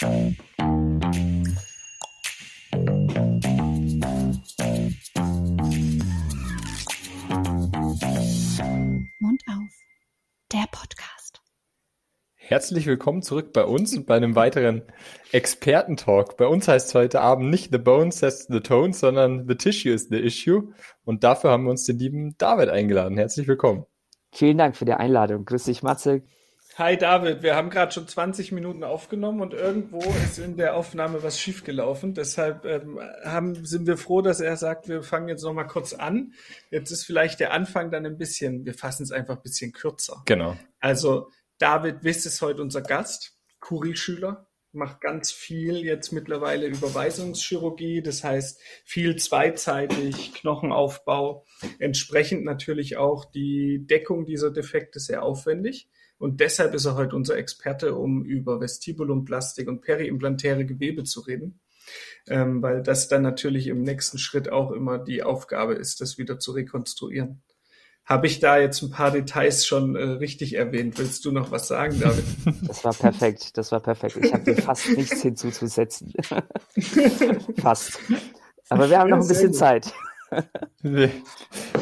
Mund auf. Der Podcast. Herzlich willkommen zurück bei uns und bei einem weiteren Expertentalk. Bei uns heißt es heute Abend nicht The Bone sets the tone, sondern The Tissue is the issue. Und dafür haben wir uns den lieben David eingeladen. Herzlich willkommen. Vielen Dank für die Einladung. Grüß dich, Matze. Hi David, wir haben gerade schon 20 Minuten aufgenommen und irgendwo ist in der Aufnahme was schiefgelaufen. Deshalb ähm, haben, sind wir froh, dass er sagt, wir fangen jetzt nochmal kurz an. Jetzt ist vielleicht der Anfang dann ein bisschen, wir fassen es einfach ein bisschen kürzer. Genau. Also David Wiss ist heute unser Gast, Kurischüler, macht ganz viel jetzt mittlerweile Überweisungschirurgie, das heißt viel zweizeitig, Knochenaufbau, entsprechend natürlich auch die Deckung dieser Defekte sehr aufwendig. Und deshalb ist er heute unser Experte, um über Vestibulumplastik und periimplantäre Gewebe zu reden, ähm, weil das dann natürlich im nächsten Schritt auch immer die Aufgabe ist, das wieder zu rekonstruieren. Habe ich da jetzt ein paar Details schon äh, richtig erwähnt? Willst du noch was sagen, David? Das war perfekt, das war perfekt. Ich habe dir fast nichts hinzuzusetzen. fast. Aber wir haben noch ein bisschen Zeit. wir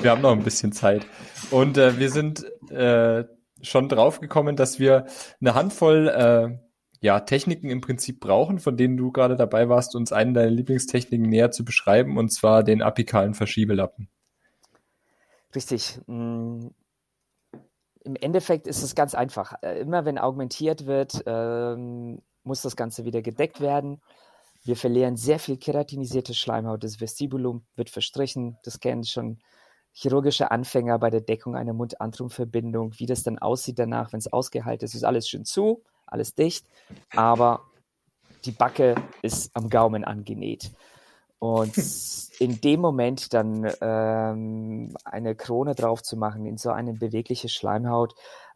haben noch ein bisschen Zeit. Und äh, wir sind äh, schon draufgekommen, dass wir eine Handvoll äh, ja, Techniken im Prinzip brauchen, von denen du gerade dabei warst, uns einen deiner Lieblingstechniken näher zu beschreiben, und zwar den apikalen Verschiebelappen. Richtig. Mm, Im Endeffekt ist es ganz einfach. Äh, immer wenn augmentiert wird, ähm, muss das Ganze wieder gedeckt werden. Wir verlieren sehr viel keratinisierte Schleimhaut. Das Vestibulum wird verstrichen. Das kennen schon chirurgische Anfänger bei der Deckung einer Mund-Antrum-Verbindung, wie das dann aussieht danach, wenn es ausgeheilt ist, ist alles schön zu, alles dicht, aber die Backe ist am Gaumen angenäht. Und in dem Moment dann ähm, eine Krone drauf zu machen, in so eine bewegliche Schleimhaut,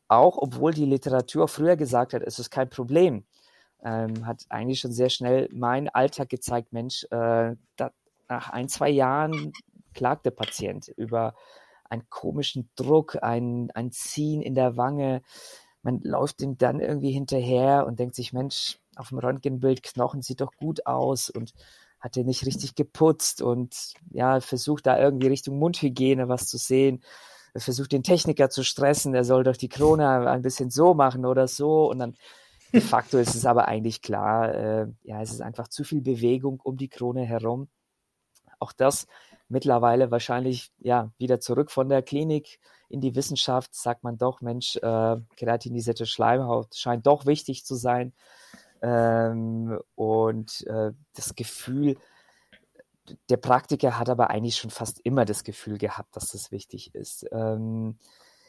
auch obwohl die Literatur früher gesagt hat, es ist kein Problem, ähm, hat eigentlich schon sehr schnell mein Alltag gezeigt, Mensch, äh, da, nach ein, zwei Jahren klagt der Patient über einen komischen Druck, ein, ein Ziehen in der Wange. Man läuft ihm dann irgendwie hinterher und denkt sich, Mensch, auf dem Röntgenbild Knochen sieht doch gut aus und hat er nicht richtig geputzt und ja, versucht da irgendwie Richtung Mundhygiene was zu sehen. Er versucht den Techniker zu stressen, er soll doch die Krone ein bisschen so machen oder so und dann de facto ist es aber eigentlich klar, äh, ja, es ist einfach zu viel Bewegung um die Krone herum. Auch das mittlerweile wahrscheinlich ja wieder zurück von der Klinik in die Wissenschaft, sagt man doch, Mensch, äh, keratinisierte Schleimhaut scheint doch wichtig zu sein. Ähm, und äh, das Gefühl, der Praktiker hat aber eigentlich schon fast immer das Gefühl gehabt, dass das wichtig ist. Ähm,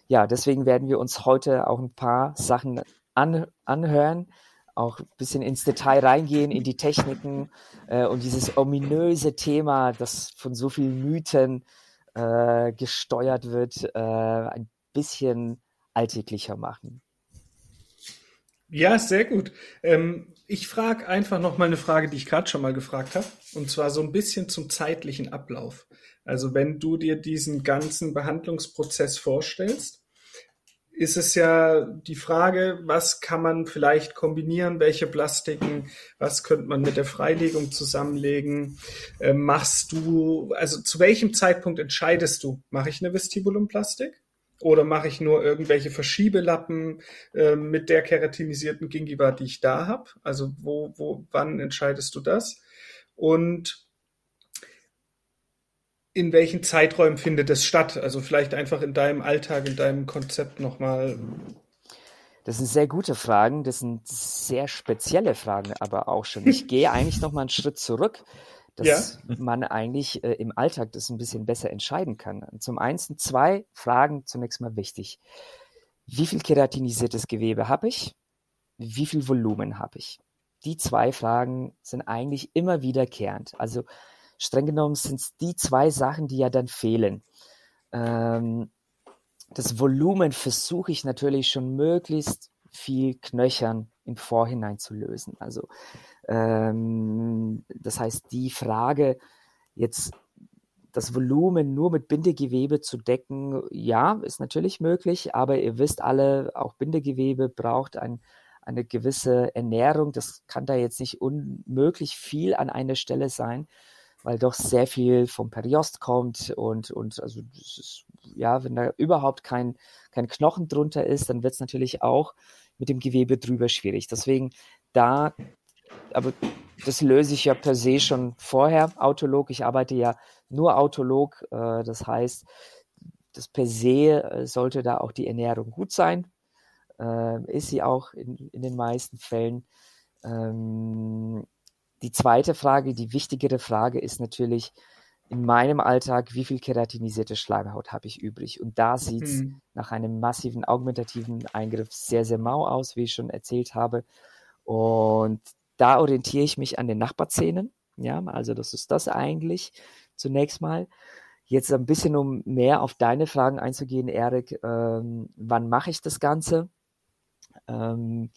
ja, deswegen werden wir uns heute auch ein paar Sachen an, anhören, auch ein bisschen ins Detail reingehen, in die Techniken äh, und dieses ominöse Thema, das von so vielen Mythen äh, gesteuert wird, äh, ein bisschen alltäglicher machen. Ja, sehr gut. Ähm, ich frage einfach noch mal eine Frage, die ich gerade schon mal gefragt habe, und zwar so ein bisschen zum zeitlichen Ablauf. Also wenn du dir diesen ganzen Behandlungsprozess vorstellst, ist es ja die Frage, was kann man vielleicht kombinieren, welche Plastiken, was könnte man mit der Freilegung zusammenlegen? Äh, machst du, also zu welchem Zeitpunkt entscheidest du, mache ich eine Vestibulumplastik? Oder mache ich nur irgendwelche Verschiebelappen äh, mit der keratinisierten Gingiva, die ich da habe? Also wo, wo, wann entscheidest du das? Und in welchen Zeiträumen findet es statt? Also vielleicht einfach in deinem Alltag, in deinem Konzept nochmal. Das sind sehr gute Fragen, das sind sehr spezielle Fragen, aber auch schon. Ich gehe eigentlich noch mal einen Schritt zurück, dass ja. man eigentlich äh, im Alltag das ein bisschen besser entscheiden kann. Zum einen sind zwei Fragen zunächst mal wichtig. Wie viel keratinisiertes Gewebe habe ich? Wie viel Volumen habe ich? Die zwei Fragen sind eigentlich immer wiederkehrend. Also streng genommen sind es die zwei Sachen, die ja dann fehlen. Ähm, das Volumen versuche ich natürlich schon möglichst viel knöchern im Vorhinein zu lösen. Also ähm, das heißt, die Frage jetzt das Volumen nur mit Bindegewebe zu decken, ja, ist natürlich möglich, aber ihr wisst alle, auch Bindegewebe braucht ein eine gewisse Ernährung. Das kann da jetzt nicht unmöglich viel an einer Stelle sein, weil doch sehr viel vom Periost kommt und, und also ist, ja, wenn da überhaupt kein, kein Knochen drunter ist, dann wird es natürlich auch mit dem Gewebe drüber schwierig. Deswegen da, aber das löse ich ja per se schon vorher autolog. Ich arbeite ja nur autolog. Äh, das heißt, das per se äh, sollte da auch die Ernährung gut sein. Äh, ist sie auch in, in den meisten Fällen. Ähm, die zweite Frage, die wichtigere Frage ist natürlich in meinem Alltag, wie viel keratinisierte Schleimhaut habe ich übrig? Und da sieht es hm. nach einem massiven augmentativen Eingriff sehr, sehr mau aus, wie ich schon erzählt habe. Und da orientiere ich mich an den Nachbarzähnen. Ja, also das ist das eigentlich zunächst mal. Jetzt ein bisschen, um mehr auf deine Fragen einzugehen, Erik, ähm, wann mache ich das Ganze? Ähm,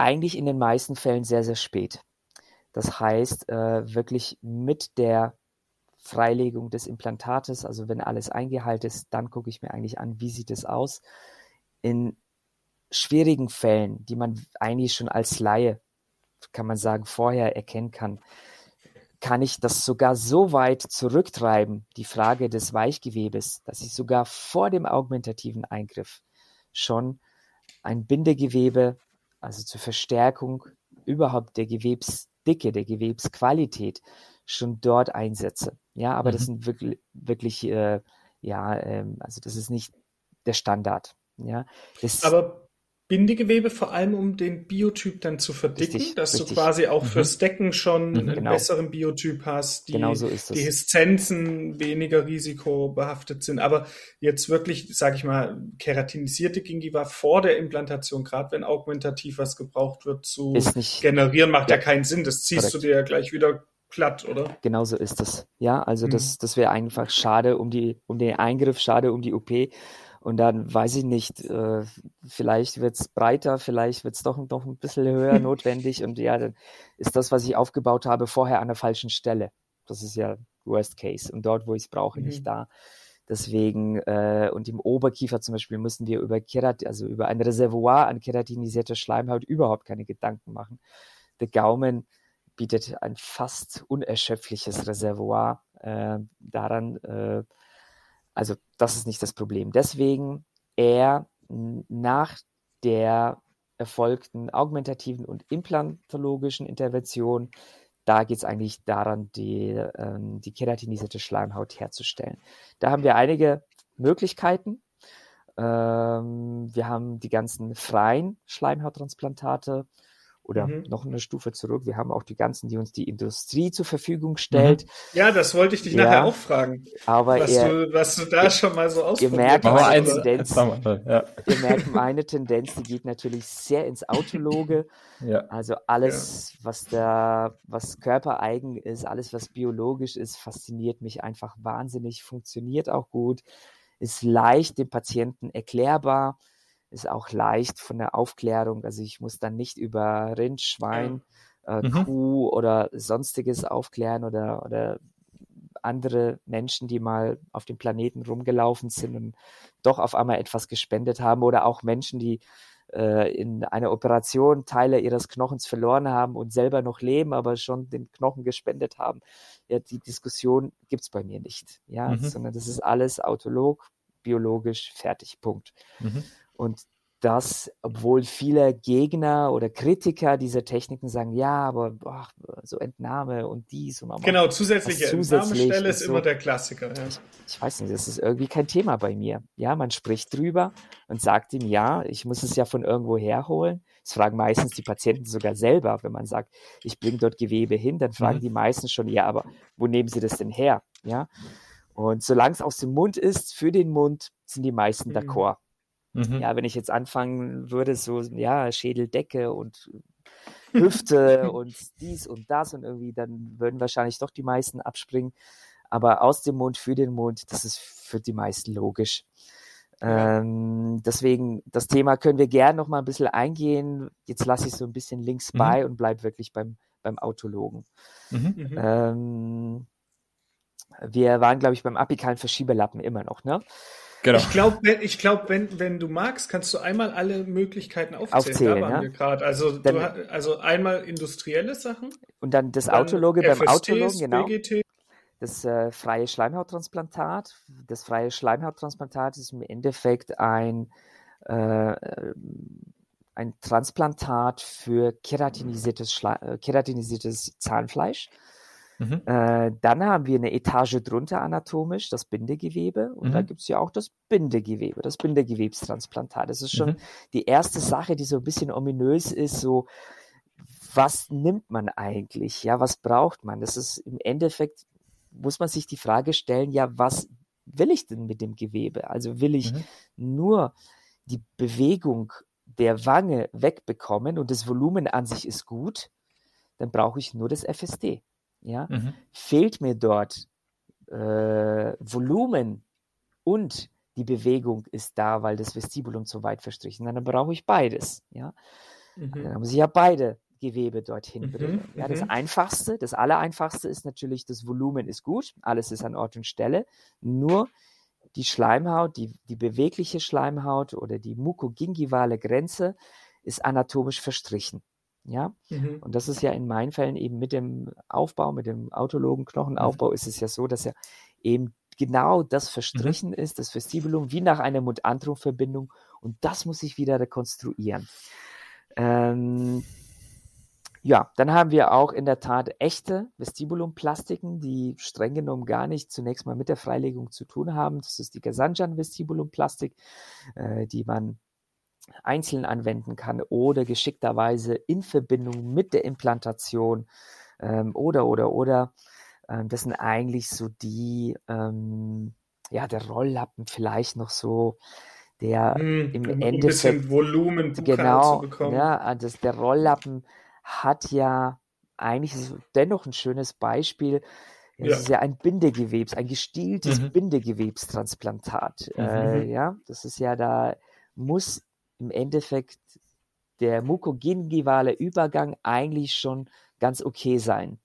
eigentlich in den meisten Fällen sehr, sehr spät. Das heißt, äh, wirklich mit der Freilegung des Implantates, also wenn alles eingeheilt ist, dann gucke ich mir eigentlich an, wie sieht es aus. In schwierigen Fällen, die man eigentlich schon als Laie, kann man sagen, vorher erkennen kann, kann ich das sogar so weit zurücktreiben, die Frage des Weichgewebes, dass ich sogar vor dem augmentativen Eingriff schon ein Bindegewebe, also zur Verstärkung überhaupt der Gewebsdicke, der Gewebsqualität, schon dort einsetze. Ja, aber mhm. das sind wirklich, wirklich äh, ja, ähm, also das ist nicht der Standard. Ja, das, aber Bindegewebe, vor allem um den Biotyp dann zu verdicken, richtig, dass richtig. du quasi auch mhm. fürs Decken schon mhm, einen genau. besseren Biotyp hast, die, genau so die Hiszenzen weniger risikobehaftet sind. Aber jetzt wirklich, sage ich mal, keratinisierte Gingiva vor der Implantation, gerade wenn augmentativ was gebraucht wird, zu generieren, macht ja, ja, keinen Sinn. Das ziehst korrekt. du dir ja gleich wieder platt, oder? Genau so ist es. Ja, also mhm. das, das wäre einfach schade um die, um den Eingriff, schade um die OP. Und dann weiß ich nicht, äh, vielleicht wird es breiter, vielleicht wird es doch noch ein bisschen höher notwendig. Und ja, dann ist das, was ich aufgebaut habe, vorher an der falschen Stelle. Das ist ja Worst Case. Und dort, wo ich es brauche, mhm. nicht da. Deswegen, äh, und im Oberkiefer zum Beispiel müssen wir über Kerat, also über ein Reservoir an keratinisierter Schleimhaut überhaupt keine Gedanken machen. Der Gaumen bietet ein fast unerschöpfliches Reservoir äh, daran, äh, also das ist nicht das Problem. Deswegen eher nach der erfolgten augmentativen und implantologischen Intervention, da geht es eigentlich daran, die, ähm, die keratinisierte Schleimhaut herzustellen. Da haben wir einige Möglichkeiten. Ähm, wir haben die ganzen freien Schleimhauttransplantate, oder mhm. noch eine Stufe zurück. Wir haben auch die ganzen, die uns die Industrie zur Verfügung stellt. Mhm. Ja, das wollte ich dich ja, nachher auch fragen. Aber was, er, du, was du da ihr, schon mal so ausprobiert ihr merkt meine eins, Tendenz, ja. Ihr merkt meine Tendenz, die geht natürlich sehr ins Autologe. ja. Also alles, ja. was da, was körpereigen ist, alles, was biologisch ist, fasziniert mich einfach wahnsinnig, funktioniert auch gut, ist leicht dem Patienten erklärbar ist auch leicht von der Aufklärung. Also ich muss dann nicht über Rind, Schwein, äh, mhm. Kuh oder sonstiges aufklären oder, oder andere Menschen, die mal auf dem Planeten rumgelaufen sind und doch auf einmal etwas gespendet haben oder auch Menschen, die äh, in einer Operation Teile ihres Knochens verloren haben und selber noch leben, aber schon den Knochen gespendet haben. Ja, die Diskussion gibt es bei mir nicht, ja, mhm. sondern das ist alles autolog, biologisch, fertig, Punkt. Mhm. Und das, obwohl viele Gegner oder Kritiker dieser Techniken sagen, ja, aber boah, so Entnahme und dies und Genau, zusätzliche Entnahmestelle ist so. immer der Klassiker. Ja. Ich, ich, weiß nicht, das ist irgendwie kein Thema bei mir. Ja, man spricht drüber und sagt ihm, ja, ich muss es ja von irgendwo herholen. Das fragen meistens die Patienten sogar selber, wenn man sagt, ich bringe dort Gewebe hin, dann fragen mhm. die meisten schon, ja, aber wo nehmen sie das denn her? Ja. Und solange es aus dem Mund ist, für den Mund, sind die meisten mhm. d'accord. Mhm. Ja, wenn ich jetzt anfangen würde, so, ja, Schädeldecke und Hüfte und dies und das und irgendwie, dann würden wahrscheinlich doch die meisten abspringen. Aber aus dem Mund für den Mund, das ist für die meisten logisch. Ähm, deswegen, das Thema können wir gerne noch mal ein bisschen eingehen. Jetzt lasse ich so ein bisschen links mhm. bei und bleibe wirklich beim, beim Autologen. Mhm. mhm. Ähm, wir waren, glaube ich, beim apikalen Verschiebelappen immer noch, ne? Genau. Ich glaube, wenn, ich glaub, wenn, wenn du magst, kannst du einmal alle Möglichkeiten aufzählen. aufzählen da waren ja? wir gerade. Also, dann, du, also einmal industrielle Sachen. Und dann das Autologe beim Autologen, genau. BGT. Das äh, freie Schleimhauttransplantat. Das freie Schleimhauttransplantat ist im Endeffekt ein, äh, ein Transplantat für keratinisiertes, Schle äh, keratinisiertes Zahnfleisch. Mhm. Äh, dann haben wir eine Etage drunter anatomisch, das Bindegewebe. Und da Mhm. gibt es ja auch das Bindegewebe, das Bindegewebstransplantat. Das ist schon Mhm. die erste Sache, die so ein bisschen ominös ist, so was nimmt man eigentlich? Ja, was braucht man? Das ist im Endeffekt, muss man sich die Frage stellen, ja, was will ich denn mit dem Gewebe? Also will ich Mhm. nur die Bewegung der Wange wegbekommen und das Volumen an sich ist gut, dann brauche ich nur das FSD. Ja? Mhm. Fehlt mir dort äh, Volumen und die Bewegung ist da, weil das Vestibulum zu weit verstrichen, dann brauche ich beides. Ja? Mhm. Dann muss ich ja beide Gewebe dorthin Mhm, bringen. Ja, das mhm. einfachste, das allereinfachste ist natürlich, das Volumen ist gut, alles ist an Ort und Stelle, nur die Schleimhaut, die, die bewegliche Schleimhaut oder die mukogingivale Grenze ist anatomisch verstrichen. Ja, Mhm. und das ist ja in meinen Fällen eben mit dem Aufbau, mit dem autologen Knochenaufbau ist es ja so, dass ja eben genau das verstrichen ist, das Vestibulum, wie nach einer Mund-Antrum-Verbindung und das muss ich wieder rekonstruieren. Ähm, ja, dann haben wir auch in der Tat echte Vestibulumplastiken, die streng genommen gar nicht zunächst mal mit der Freilegung zu tun haben. Das ist die Gasanjan-Vestibulumplastik, äh, die man einzeln anwenden kann oder geschickterweise in Verbindung mit der Implantation ähm, oder oder oder. Ähm, das sind eigentlich so die, ähm, ja, der Rolllappen vielleicht noch so, der Mhm. im Um ein Endeffekt bisschen Volumen genau, zu bekommen. ja, das, der Rolllappen hat ja eigentlich dennoch ein schönes Beispiel. Es Ja. ist ja ein Bindegewebs, ein gestieltes Mhm. Bindegewebstransplantat. Äh, ja, das ist ja da, muss im Endeffekt der mukogingivale Übergang eigentlich schon ganz okay sein.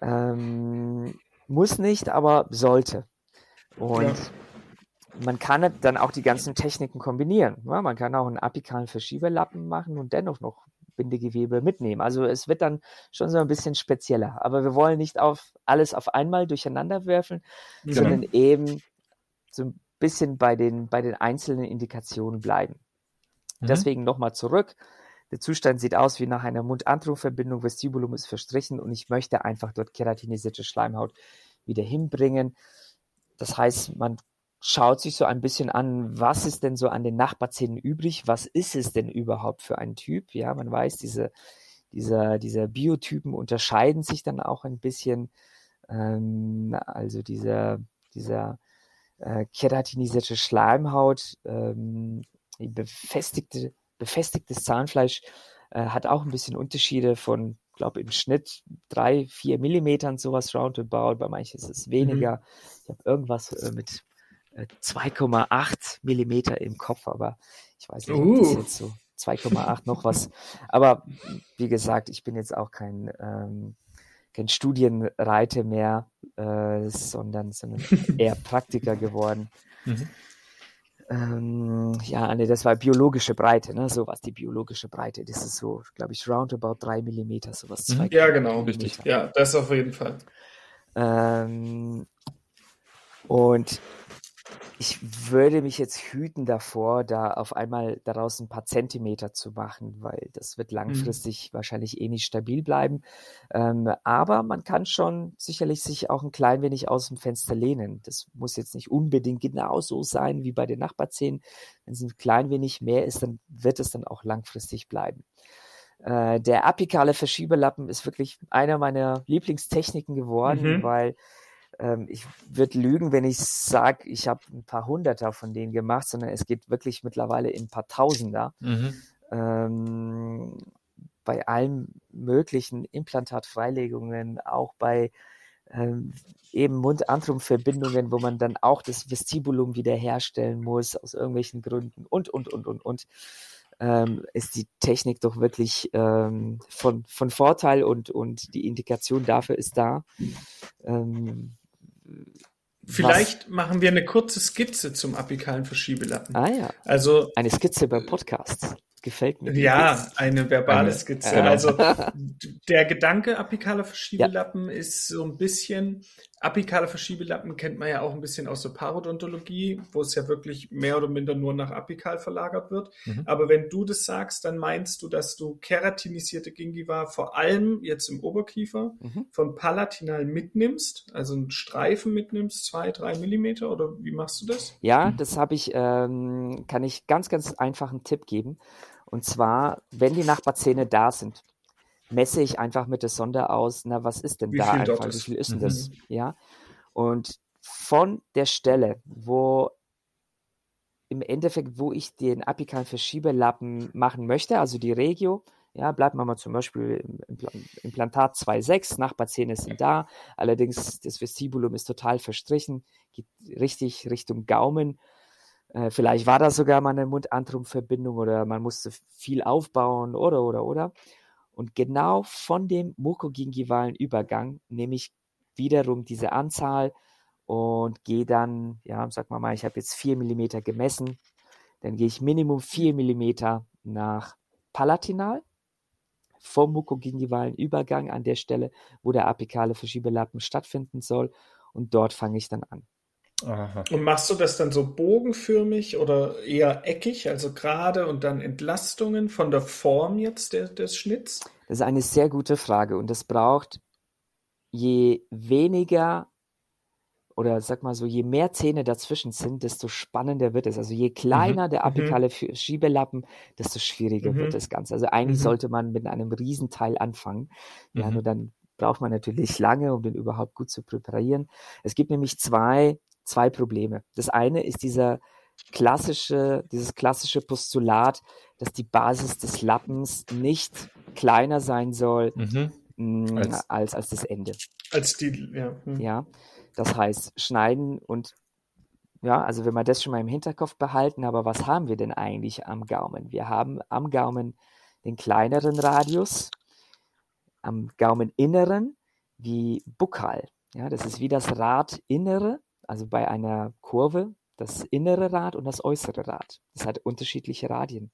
Ähm, muss nicht, aber sollte. Und Ja. man kann dann auch die ganzen Techniken kombinieren. Ja, man kann auch einen apikalen Verschieberlappen machen und dennoch noch Bindegewebe mitnehmen. Also es wird dann schon so ein bisschen spezieller. Aber wir wollen nicht auf alles auf einmal durcheinander werfen, Mhm. sondern eben so ein bisschen bei den, bei den einzelnen Indikationen bleiben. Mhm. Deswegen nochmal zurück. Der Zustand sieht aus wie nach einer Mund-Antrum-Verbindung, Vestibulum ist verstrichen und ich möchte einfach dort keratinisierte Schleimhaut wieder hinbringen. Das heißt, man schaut sich so ein bisschen an, was ist denn so an den Nachbarzähnen übrig? Was ist es denn überhaupt für ein Typ? Ja, man weiß, diese, diese, diese Biotypen unterscheiden sich dann auch ein bisschen. Ähm, also dieser, dieser äh, keratinisierte Schleimhaut, ähm, befestigte, befestigtes Zahnfleisch äh, hat auch ein bisschen Unterschiede von, glaube im Schnitt drei, vier Millimetern sowas roundabout. Bei manchen ist es weniger. Ich habe irgendwas äh, mit äh, 2,8 Millimeter im Kopf, aber ich weiß nicht, ob das Uh. jetzt so 2,8 noch was. Aber wie gesagt, ich bin jetzt auch kein, ähm, kein Studienreiter mehr, äh, sondern, sondern eher Praktiker geworden. Mhm. Ähm, ja, nee, das war biologische Breite, ne? So was die biologische Breite. Das ist so, glaube ich, roundabout drei Millimeter, sowas. Mhm. zwei Ja, genau. Richtig. Ja, das auf jeden Fall. Ähm, und ich würde mich jetzt hüten davor, da auf einmal daraus ein paar Zentimeter zu machen, weil das wird langfristig wahrscheinlich eh nicht stabil bleiben. Ähm, aber man kann schon sicherlich sich auch ein klein wenig aus dem Fenster lehnen. Das muss jetzt nicht unbedingt genauso sein wie bei den Nachbarzähnen. Wenn es ein klein wenig mehr ist, dann wird es dann auch langfristig bleiben. Äh, der apikale Verschiebelappen ist wirklich einer meiner Lieblingstechniken geworden, Mhm. weil ähm, ich würde lügen, wenn ich sage, ich habe ein paar Hunderter von denen gemacht, sondern es geht wirklich mittlerweile in ein paar Tausender. Mhm. Ähm, bei allen möglichen Implantatfreilegungen, auch bei ähm, eben Mund-Antrum-Verbindungen, wo man dann auch das Vestibulum wiederherstellen muss, aus irgendwelchen Gründen und, und, und, und, und, ähm, ist die Technik doch wirklich ähm, von, von Vorteil und, und die Indikation dafür ist da. Ähm, Vielleicht machen wir eine kurze Skizze zum apikalen Verschiebelappen. Ah ja. Also Eine Skizze beim Podcast. Gefällt mir. Ja, eine verbale Skizze. genau. Also der Gedanke apikaler Verschiebelappen ist so ein bisschen, apikale Verschiebelappen kennt man ja auch ein bisschen aus der Parodontologie, wo es ja wirklich mehr oder minder nur nach apikal verlagert wird. Mhm. Aber wenn du das sagst, dann meinst du, dass du keratinisierte Gingiva vor allem jetzt im Oberkiefer Mhm. von palatinal mitnimmst, also einen Streifen mitnimmst, zwei, drei Millimeter oder wie machst du das? Ja, das habe ich, ähm, kann ich ganz, ganz einfach einen Tipp geben. Und zwar, wenn die Nachbarzähne da sind, messe ich einfach mit der Sonde aus, na, was ist denn Wie da einfach, wie viel ist denn Mhm. das? Ja. Und von der Stelle, wo im Endeffekt, wo ich den apikalen Verschiebelappen machen möchte, also die Regio, ja, bleiben wir mal zum Beispiel im Impl- Implantat 2.6, Nachbarzähne sind da, allerdings das Vestibulum ist total verstrichen, geht richtig Richtung Gaumen. Äh, vielleicht war da sogar mal eine Mund-Antrum-Verbindung oder man musste viel aufbauen oder, oder, oder. Und genau von dem mukogingivalen Übergang nehme ich wiederum diese Anzahl und gehe dann, ja, sag mal mal, ich habe jetzt 4 mm gemessen, dann gehe ich Minimum 4 mm nach Palatinal vom mukogingivalen Übergang an der Stelle, wo der apikale Verschiebelappen stattfinden soll und dort fange ich dann an. Aha. Und machst du das dann so bogenförmig oder eher eckig, also gerade und dann Entlastungen von der Form jetzt der, des Schnitts? Das ist eine sehr gute Frage und es braucht je weniger oder sag mal so, je mehr Zähne dazwischen sind, desto spannender wird es. Also je kleiner der mhm. apikale Fü- Schiebelappen, desto schwieriger Mhm. wird das Ganze. Also eigentlich Mhm. sollte man mit einem Riesenteil anfangen. Ja, Mhm. nur dann braucht man natürlich lange, um den überhaupt gut zu präparieren. Es gibt nämlich zwei, zwei Probleme. Das eine ist dieser klassische, dieses klassische Postulat, dass die Basis des Lappens nicht kleiner sein soll Mhm. mh, Als- als, als das Ende. Als die, ja. hm. Ja, das heißt, schneiden und ja, also wenn wir das schon mal im Hinterkopf behalten, aber was haben wir denn eigentlich am Gaumen? Wir haben am Gaumen den kleineren Radius, am Gaumeninneren wie Bukal. Ja, das ist wie das Radinnere, also bei einer Kurve, das innere Rad und das äußere Rad. Das hat unterschiedliche Radien.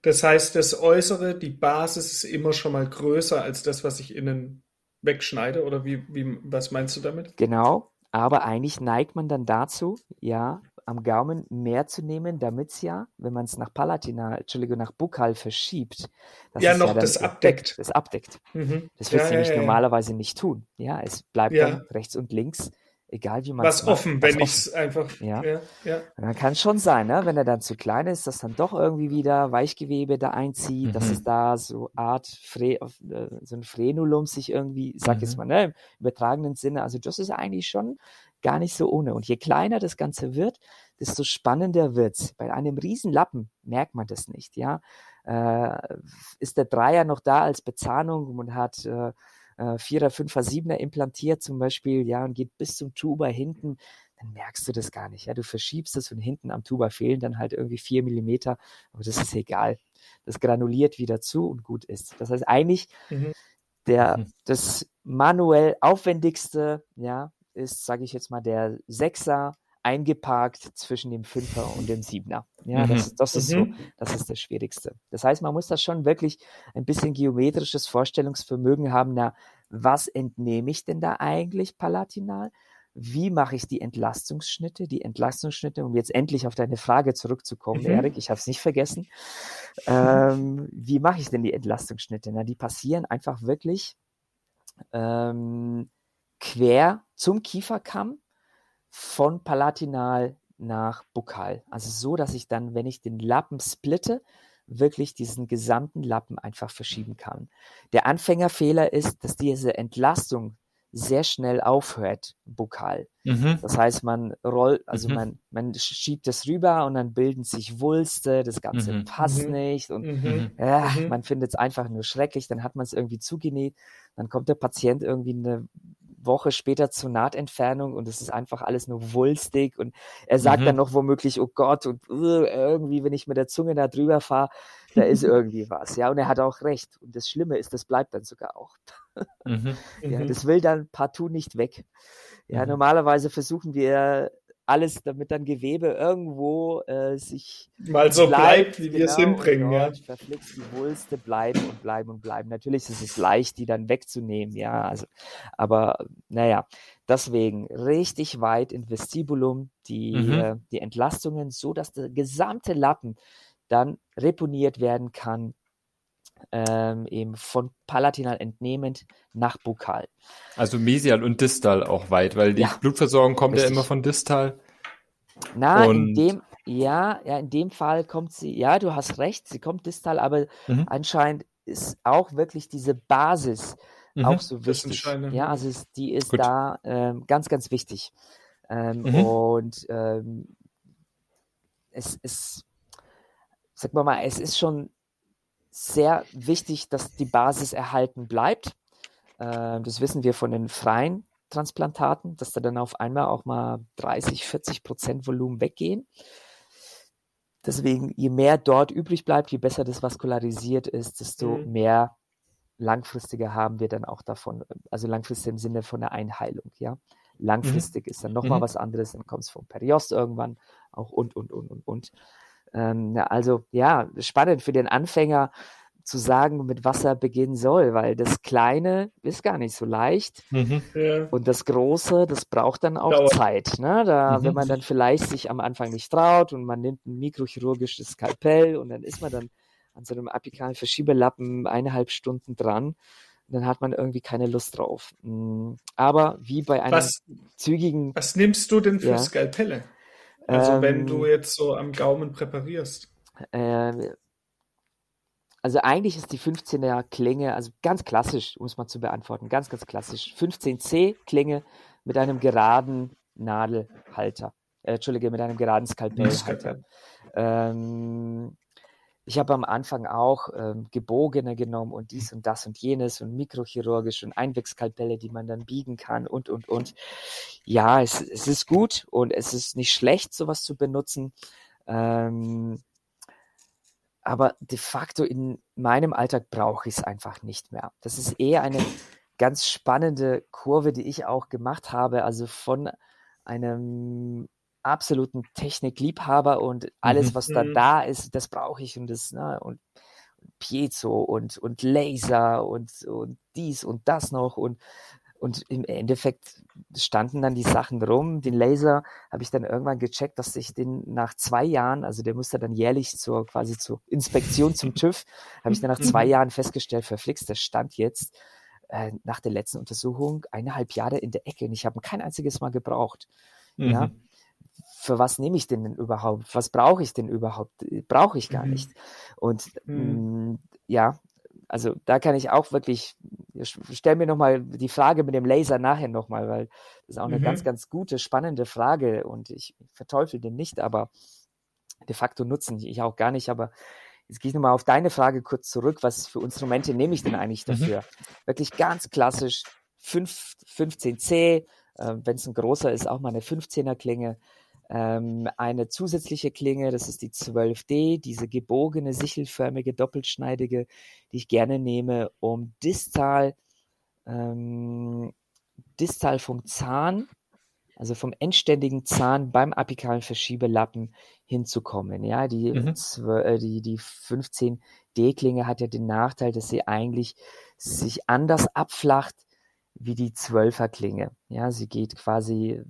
Das heißt, das Äußere, die Basis ist immer schon mal größer als das, was ich innen wegschneide, oder wie, wie, was meinst du damit? Genau, aber eigentlich neigt man dann dazu, ja, am Gaumen mehr zu nehmen, damit es ja, wenn man es nach Palatina, Entschuldigung, nach Bukal verschiebt, dass Ja, es noch dann das deckt, abdeckt. Das abdeckt. Mhm. Das wird Ja, es ja, nämlich ja, ja. normalerweise nicht tun. Ja, es bleibt Ja. dann rechts und links, egal wie man Was offen, wenn ich es einfach. Ja. ja, dann kann es schon sein, ne? wenn er dann zu klein ist, dass dann doch irgendwie wieder Weichgewebe da einzieht, dass Mhm. es da so Art Fre auf- äh, so ein Frenulum sich irgendwie, ich sag jetzt Mhm. mal, ne, im übertragenen Sinne, also das ist eigentlich schon gar nicht so ohne. Und je kleiner das Ganze wird, desto spannender wird's. Bei einem riesen Lappen merkt man das nicht, ja. Äh, ist der Dreier noch da als Bezahnung und hat äh, äh, Vierer, Fünfer, Siebener implantiert zum Beispiel, ja, und geht bis zum Tuba hinten, dann merkst du das gar nicht. Ja, du verschiebst es und hinten am Tuba fehlen dann halt irgendwie vier Millimeter, aber das ist egal. Das granuliert wieder zu und gut ist. Das heißt, eigentlich Mhm. der, Mhm. das manuell aufwendigste, ja, ist, sage ich jetzt mal, der Sechser eingeparkt zwischen dem Fünfer und dem Siebener. Ja, das, das ist so, Mhm. das ist das Schwierigste. Das heißt, man muss da schon wirklich ein bisschen geometrisches Vorstellungsvermögen haben. Na, was entnehme ich denn da eigentlich palatinal? Wie mache ich die Entlastungsschnitte? Die Entlastungsschnitte, um jetzt endlich auf deine Frage zurückzukommen, Mhm. Erik, ich habe es nicht vergessen. Ähm, wie mache ich denn die Entlastungsschnitte? Na, die passieren einfach wirklich ähm, quer zum Kieferkamm von Palatinal nach Bukal. Also so, dass ich dann, wenn ich den Lappen splitte, wirklich diesen gesamten Lappen einfach verschieben kann. Der Anfängerfehler ist, dass diese Entlastung sehr schnell aufhört, Bukal. Mhm. Das heißt, man rollt, also Mhm. man, man schiebt es rüber und dann bilden sich Wulste, das Ganze Mhm. passt Mhm. nicht und Mhm. ja, Mhm. man findet es einfach nur schrecklich, dann hat man es irgendwie zugenäht, dann kommt der Patient irgendwie eine Woche später zur Nahtentfernung und es ist einfach alles nur wulstig und er sagt Mhm. dann noch womöglich, oh Gott, und uh, irgendwie, wenn ich mit der Zunge da drüber fahre, da ist irgendwie was. Ja, und er hat auch recht. Und das Schlimme ist, das bleibt dann sogar auch. Mhm. Ja, mhm. das will dann partout nicht weg. Ja, mhm. normalerweise versuchen wir alles, damit dann Gewebe irgendwo äh, sich mal so bleibt, bleibt wie genau, wir es genau, hinbringen. Ja. Verflixt die Wulste bleiben und bleiben und bleiben. Natürlich ist es leicht, die dann wegzunehmen, ja. Also, aber naja, deswegen richtig weit in Vestibulum die, mhm. äh, die Entlastungen, so dass der gesamte Lappen dann reponiert werden kann ähm, eben von Palatinal entnehmend nach Bukal. Also mesial und distal auch weit, weil die ja, Blutversorgung kommt richtig. ja immer von distal. Na, und in dem, ja, ja, in dem Fall kommt sie, ja, du hast recht, sie kommt distal, aber mhm. anscheinend ist auch wirklich diese Basis mhm. auch so wichtig. Ja, also ist, die ist Gut. da ähm, ganz, ganz wichtig. Ähm, mhm. Und ähm, es ist, sag mal mal, es ist schon sehr wichtig, dass die Basis erhalten bleibt. Äh, das wissen wir von den freien Transplantaten, dass da dann auf einmal auch mal 30, 40 Prozent Volumen weggehen. Deswegen, je mehr dort übrig bleibt, je besser das vaskularisiert ist, desto mhm. mehr langfristiger haben wir dann auch davon, also langfristig im Sinne von der Einheilung, ja. Langfristig mhm. ist dann nochmal mhm. was anderes, dann kommt es vom Periost irgendwann auch und, und, und, und, und. Ähm, also ja, spannend für den Anfänger zu sagen, mit was er beginnen soll, weil das Kleine ist gar nicht so leicht mhm. und das Große, das braucht dann auch Dauert. Zeit. Ne? Da, mhm. Wenn man dann vielleicht sich am Anfang nicht traut und man nimmt ein mikrochirurgisches Skalpell und dann ist man dann an so einem apikalen Verschiebelappen eineinhalb Stunden dran, dann hat man irgendwie keine Lust drauf. Hm, aber wie bei einem was, zügigen. Was nimmst du denn für ja, Skalpelle? Also ähm, wenn du jetzt so am Gaumen präparierst. Äh, also eigentlich ist die 15er Klinge, also ganz klassisch, um es mal zu beantworten, ganz, ganz klassisch. 15C Klinge mit einem geraden Nadelhalter. Äh, Entschuldige, mit einem geraden Skalpellhalter. Ähm, ich habe am Anfang auch ähm, gebogene genommen und dies und das und jenes und mikrochirurgisch und Einwegskalpelle, die man dann biegen kann und, und, und. Ja, es, es ist gut und es ist nicht schlecht, sowas zu benutzen. Ähm, aber de facto in meinem Alltag brauche ich es einfach nicht mehr. Das ist eher eine ganz spannende Kurve, die ich auch gemacht habe. Also von einem absoluten Technikliebhaber und alles, mhm. was da mhm. da ist, das brauche ich und das, ne, und Piezo und, und Laser und, und dies und das noch und, und im Endeffekt standen dann die Sachen rum. Den Laser habe ich dann irgendwann gecheckt, dass ich den nach zwei Jahren, also der musste dann jährlich zur quasi zur Inspektion zum TÜV, habe ich dann nach zwei mhm. Jahren festgestellt, verflixt, der stand jetzt äh, nach der letzten Untersuchung eineinhalb Jahre in der Ecke und ich habe ihn kein einziges Mal gebraucht. Mhm. Ja, für was nehme ich den denn überhaupt? Was brauche ich denn überhaupt? Brauche ich gar mhm. nicht. Und mhm. mh, ja, also da kann ich auch wirklich, stell mir nochmal die Frage mit dem Laser nachher nochmal, weil das ist auch eine mhm. ganz, ganz gute, spannende Frage und ich verteufel den nicht, aber de facto nutzen ich auch gar nicht, aber Jetzt gehe ich nochmal auf deine Frage kurz zurück. Was für Instrumente nehme ich denn eigentlich mhm. dafür? Wirklich ganz klassisch 5, 15C, äh, wenn es ein großer ist, auch mal eine 15er Klinge ähm, eine zusätzliche Klinge, das ist die 12D, diese gebogene, sichelförmige, doppelschneidige, die ich gerne nehme, um distal, ähm, distal vom Zahn, also vom endständigen Zahn beim apikalen Verschiebelappen hinzukommen. Ja, die, mhm. Äh, die, die 15D-Klinge hat ja den Nachteil, dass sie eigentlich sich anders abflacht wie die 12er Klinge. Ja, sie geht quasi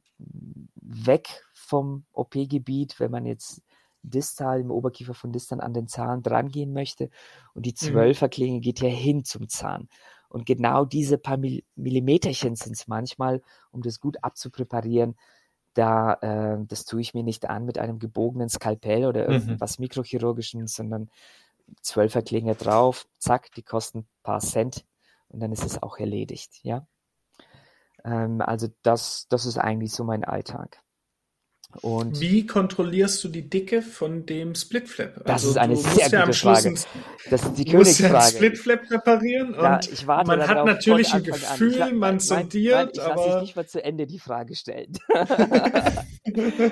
weg vom OP-Gebiet, wenn man jetzt distal im Oberkiefer von distal an den Zahn drangehen möchte. Und die mhm. Zwölferklinge geht ja hin zum Zahn. Und genau diese paar Millimeterchen sind es manchmal, um das gut abzupräparieren. Da, äh, das tue ich mir nicht an mit einem gebogenen Skalpell oder mhm. irgendwas mhm. mikrochirurgischen, sondern Zwölferklinge drauf, zack, die kosten ein paar Cent und dann ist es auch erledigt, ja. Ähm, also das, das ist eigentlich so mein Alltag. Und Wie kontrollierst du die Dicke von dem Splitflap? Das also ist eine sehr gute ja Frage. das ist die Königsfrage. Ja Splitflap präparieren und ja, ich warte man hat natürlich ein Gefühl, an. man sondiert, aber... Ich lasse dich nicht mal zu Ende die Frage stellen.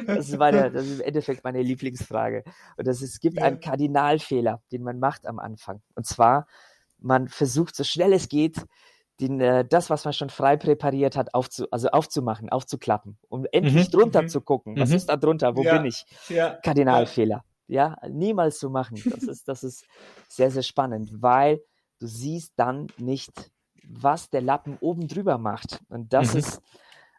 das, ist meine, das ist im Endeffekt meine Lieblingsfrage. Und das es gibt ja. einen Kardinalfehler, den man macht am Anfang. Und zwar, man versucht so schnell es geht, den, äh, das, was man schon frei präpariert hat, aufzu, also aufzumachen, aufzuklappen, um endlich Mhm, drunter mhm, zu gucken. Was mhm. ist da drunter? Wo Ja. bin ich? Ja. Kardinalfehler. Ja, niemals zu machen. Das ist, das ist sehr, sehr spannend, weil du siehst dann nicht, was der Lappen oben drüber macht. Und das Mhm. ist,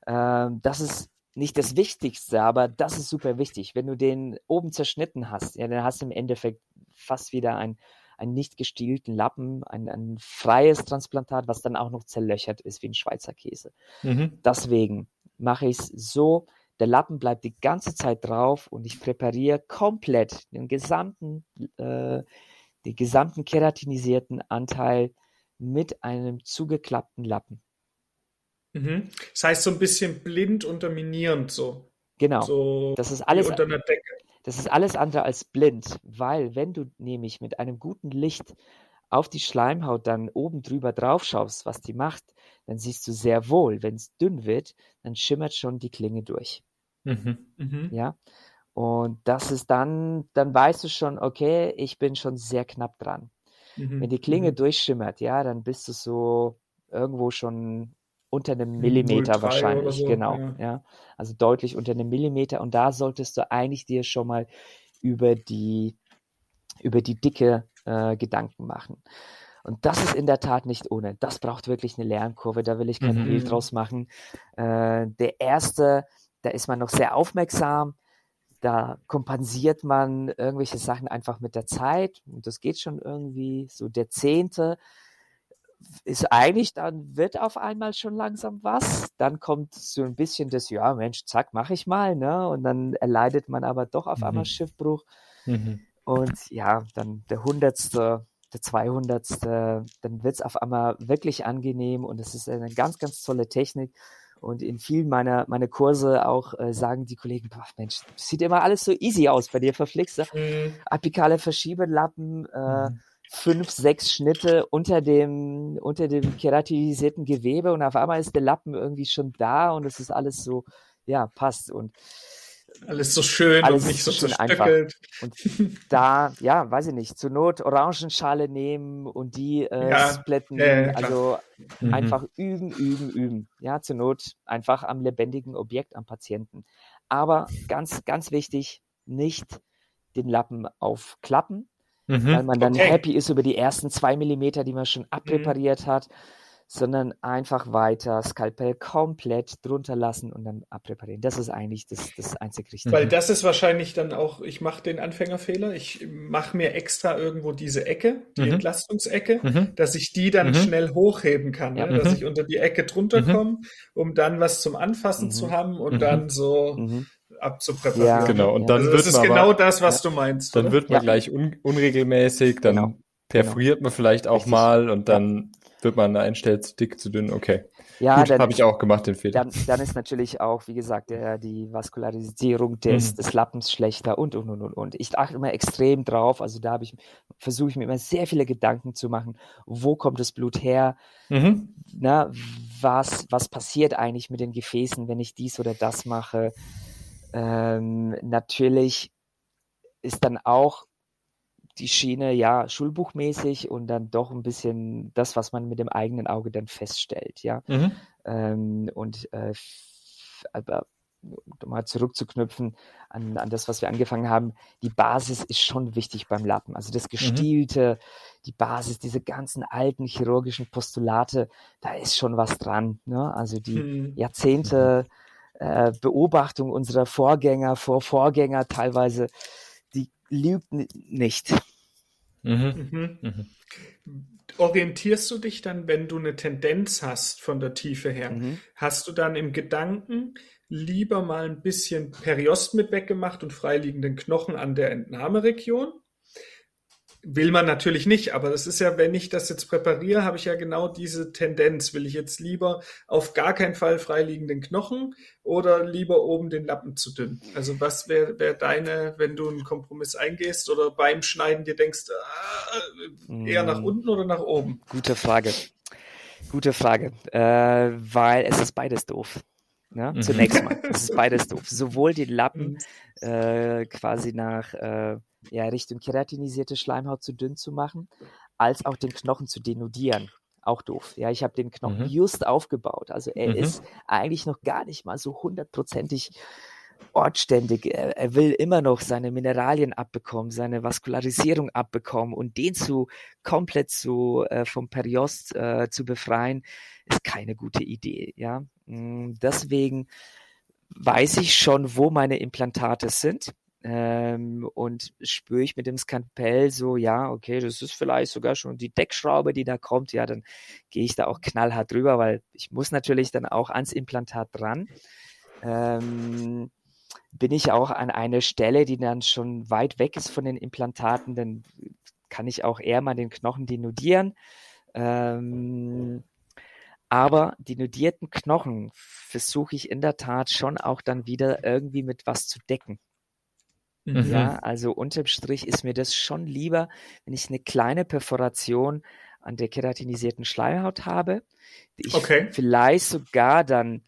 ähm, das ist nicht das Wichtigste, aber das ist super wichtig. Wenn du den oben zerschnitten hast, ja, dann hast du im Endeffekt fast wieder ein, einen nicht gestielten Lappen, ein, ein freies Transplantat, was dann auch noch zerlöchert ist wie ein Schweizer Käse. Mhm. Deswegen mache ich es so, der Lappen bleibt die ganze Zeit drauf und ich präpariere komplett den gesamten, äh, den gesamten keratinisierten Anteil mit einem zugeklappten Lappen. Mhm. Das heißt so ein bisschen blind unterminierend so. Genau. So Das ist alles, unter einer Decke. Das ist alles andere als blind, weil wenn du nämlich mit einem guten Licht auf die Schleimhaut dann oben drüber drauf schaust, was die macht, dann siehst du sehr wohl, wenn es dünn wird, dann schimmert schon die Klinge durch. Mhm. Mhm. Ja. Und das ist dann, dann weißt du schon, okay, ich bin schon sehr knapp dran. Mhm. Wenn die Klinge Mhm. durchschimmert, ja, dann bist du so irgendwo schon unter einem Millimeter 0,3 oder wahrscheinlich, so, genau, ja. ja. Also deutlich unter einem Millimeter. Und da solltest du eigentlich dir schon mal über die, über die Dicke äh, Gedanken machen. Und das ist in der Tat nicht ohne. Das braucht wirklich eine Lernkurve. Da will ich kein Mhm. Hehl draus machen. Äh, der erste, da ist man noch sehr aufmerksam. Da kompensiert man irgendwelche Sachen einfach mit der Zeit. Und das geht schon irgendwie. So der zehnte ist eigentlich, dann wird auf einmal schon langsam was. Dann kommt so ein bisschen das, ja, Mensch, zack, mache ich mal, ne? Und dann erleidet man aber doch auf einmal Mhm. Schiffbruch. Mhm. Und ja, dann der hundertste, der zweihundertste, dann wird es auf einmal wirklich angenehm und es ist eine ganz, ganz tolle Technik. Und in vielen meiner, meiner Kurse auch äh, sagen die Kollegen, boah, Mensch, sieht immer alles so easy aus bei dir, verflixt. Mhm. Apikale Verschiebelappen, äh, Mhm. Fünf, sechs Schnitte unter dem, unter dem keratinisierten Gewebe und auf einmal ist der Lappen irgendwie schon da und es ist alles so, ja, passt. Und Alles so schön Alles und nicht so schön einfach. zerstöckelt. Und da, ja, weiß ich nicht, zur Not Orangenschale nehmen und die äh, Ja, splitten. klar. also Mhm. einfach üben, üben, üben. Ja, zur Not einfach am lebendigen Objekt, am Patienten. Aber ganz, ganz wichtig, nicht den Lappen aufklappen, weil Mhm. man dann Okay. happy ist über die ersten zwei Millimeter, die man schon abpräpariert hat, sondern einfach weiter Skalpell komplett drunter lassen und dann abpräparieren. Das ist eigentlich das, das einzig Richtige. Weil das ist wahrscheinlich dann auch, ich mache den Anfängerfehler, ich mache mir extra irgendwo diese Ecke, die Mhm. Entlastungsecke, Mhm. dass ich die dann Mhm. schnell hochheben kann, Ja. ne? dass Mhm. ich unter die Ecke drunter Mhm. komme, um dann was zum Anfassen Mhm. zu haben und Mhm. dann so Mhm. Abzupräparieren. Ja. Genau, und Ja. dann also wird das ist man genau aber, das, was du meinst. dann oder? wird man Ja. gleich un, unregelmäßig, dann Genau. perforiert man vielleicht auch Richtig. mal und dann wird man einstellt zu dick, zu dünn. Okay, Ja, gut, dann, habe ich auch gemacht, den Fehler. dann, dann ist natürlich auch, wie gesagt, der, die Vaskularisierung des, Mhm. des Lappens schlechter und, und, und, und, und. Ich achte immer extrem drauf. Also da habe ich, versuche ich mir immer sehr viele Gedanken zu machen. Wo kommt das Blut her? Mhm. Na, was, was passiert eigentlich mit den Gefäßen, wenn ich dies oder das mache? Ähm, natürlich ist dann auch die Schiene ja schulbuchmäßig und dann doch ein bisschen das, was man mit dem eigenen Auge dann feststellt, ja. Mhm. Ähm, und äh, aber um mal zurückzuknüpfen an, an das, was wir angefangen haben, die Basis ist schon wichtig beim Lappen. Also das Gestielte, die Basis, diese ganzen alten chirurgischen Postulate, da ist schon was dran. Ne? Also die Hm. Jahrzehnte äh, Beobachtung unserer Vorgänger, vor Vorgänger teilweise, die lügt nicht. Mhm. Mhm. Mhm. Orientierst du dich dann, wenn du eine Tendenz hast von der Tiefe her? Mhm. Hast du dann im Gedanken lieber mal ein bisschen Periost mit weggemacht und freiliegenden Knochen an der Entnahmeregion? Will man natürlich nicht, aber das ist ja, wenn ich das jetzt präpariere, habe ich ja genau diese Tendenz. Will ich jetzt lieber auf gar keinen Fall freiliegenden Knochen oder lieber oben den Lappen zu dünn? Also was wäre wär deine, wenn du einen Kompromiss eingehst oder beim Schneiden dir denkst, ah, eher nach Mm. unten oder nach oben? Gute Frage. Gute Frage. Äh, weil es ist beides doof. Ne? Mhm. Zunächst mal. Es ist beides doof. Sowohl die Lappen äh, quasi nach äh, ja, Richtung keratinisierte Schleimhaut zu dünn zu machen, als auch den Knochen zu denudieren. auch doof. Ja, ich habe den Knochen Mhm. just aufgebaut. Also er Mhm. ist eigentlich noch gar nicht mal so hundertprozentig ortständig. Er, er will immer noch seine Mineralien abbekommen, seine Vaskularisierung abbekommen und den zu komplett zu äh, vom Periost äh, zu befreien, ist keine gute Idee. Ja, Mm, deswegen weiß ich schon, wo meine Implantate sind. Ähm, und spüre ich mit dem Skalpell so, ja, okay, das ist vielleicht sogar schon die Deckschraube, die da kommt, ja, dann gehe ich da auch knallhart drüber, weil ich muss natürlich dann auch ans Implantat dran. Ähm, bin ich auch an eine Stelle, die dann schon weit weg ist von den Implantaten, dann kann ich auch eher mal den Knochen denudieren. Ähm, aber die nudierten Knochen versuche ich in der Tat schon auch dann wieder irgendwie mit was zu decken. Mhm. Ja, also unterm Strich ist mir das schon lieber, wenn ich eine kleine Perforation an der keratinisierten Schleimhaut habe, die ich Okay. vielleicht sogar dann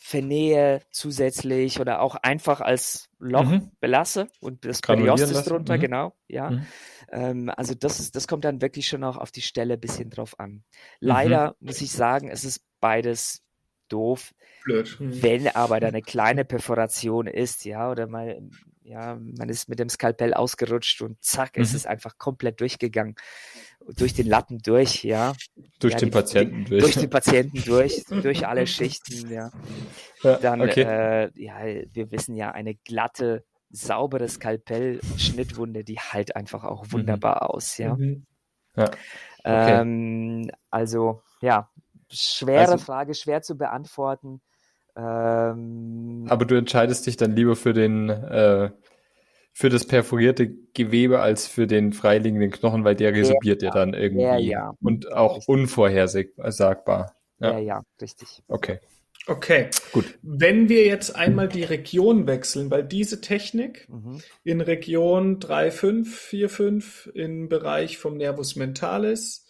vernähe zusätzlich oder auch einfach als Loch Mhm. belasse und das Periostis drunter, mhm. genau, ja. Mhm. Ähm, also das, ist, das kommt dann wirklich schon auch auf die Stelle ein bisschen drauf an. Mhm. Leider muss ich sagen, es ist beides doof. Blöd. Hm. Wenn aber da eine kleine Perforation ist, ja, oder mal, ja, man ist mit dem Skalpell ausgerutscht und zack, es Mhm. ist einfach komplett durchgegangen. Durch den Lappen durch, ja. Durch Ja, den die- Patienten durch. Durch den Patienten durch, durch alle Schichten, ja. Ja, Dann, okay. äh, ja, wir wissen ja, eine glatte, saubere Skalpell-Schnittwunde, die halt einfach auch wunderbar aus, ja. Mhm. ja. Okay. Ähm, also, ja, schwere Also- Frage, schwer zu beantworten. Ähm, Aber du entscheidest dich dann lieber für den äh, für das perforierte Gewebe als für den freiliegenden Knochen, weil der resorbiert ja, dann irgendwie ja, ja. und auch Richtig. unvorhersagbar. ja. Ja. ja, richtig. Okay, Okay. gut. Wenn wir jetzt einmal die Region wechseln, weil diese Technik Mhm. in Region 3,5, 4,5 im Bereich vom Nervus mentalis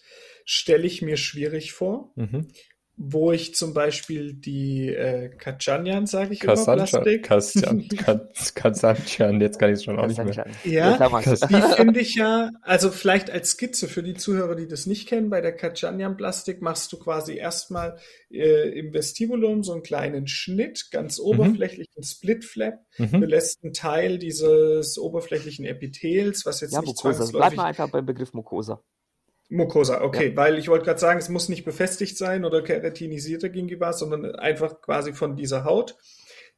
stelle ich mir schwierig vor, Mhm. wo ich zum Beispiel die äh, Kachanyan, sage ich immer, Kasanchan, Plastik. Kasan- Kas- Kasanchan, jetzt kann ich es schon auch nicht mehr. Ja, Die finde ich ja, also vielleicht als Skizze für die Zuhörer, die das nicht kennen, bei der Kachanyan-Plastik machst du quasi erstmal äh, im Vestibulum so einen kleinen Schnitt, ganz oberflächlichen Split-Flap, Mhm. belässt einen Teil dieses oberflächlichen Epithels, was jetzt Ja, nicht Mucosa. Bleib zwangsläufig... mal einfach beim Begriff Mucosa. Mucosa, okay, weil ich wollte gerade sagen, es muss nicht befestigt sein oder keratinisierte Gingiva, sondern einfach quasi von dieser Haut.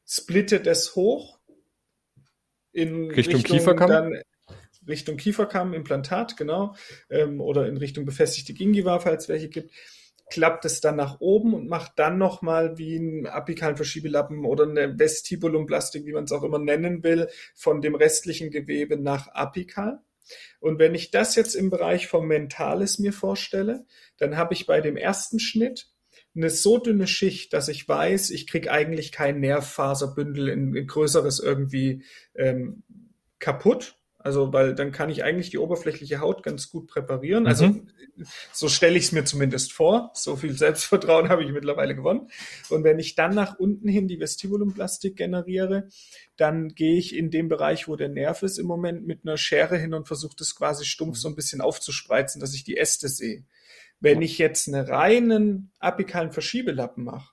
Splittet es hoch in Richtung Kieferkamm? Dann Richtung Kieferkamm, Implantat, genau, ähm, oder in Richtung befestigte Gingiva, falls welche gibt. Klappt es dann nach oben und macht dann nochmal wie einen apikalen Verschiebelappen oder eine Vestibulumplastik, wie man es auch immer nennen will, von dem restlichen Gewebe nach apikal. Und wenn ich das jetzt im Bereich vom Mentales mir vorstelle, dann habe ich bei dem ersten Schnitt eine so dünne Schicht, dass ich weiß, ich kriege eigentlich kein Nervfaserbündel in, in größeres irgendwie ähm, kaputt. Also, weil dann kann ich eigentlich die oberflächliche Haut ganz gut präparieren. Also, Mhm. so stelle ich es mir zumindest vor. So viel Selbstvertrauen habe ich mittlerweile gewonnen. Und wenn ich dann nach unten hin die Vestibulumplastik generiere, dann gehe ich in dem Bereich, wo der Nerv ist, im Moment mit einer Schere hin und versuche das quasi stumpf so ein bisschen aufzuspreizen, dass ich die Äste sehe. Wenn ich jetzt einen reinen apikalen Verschiebelappen mache,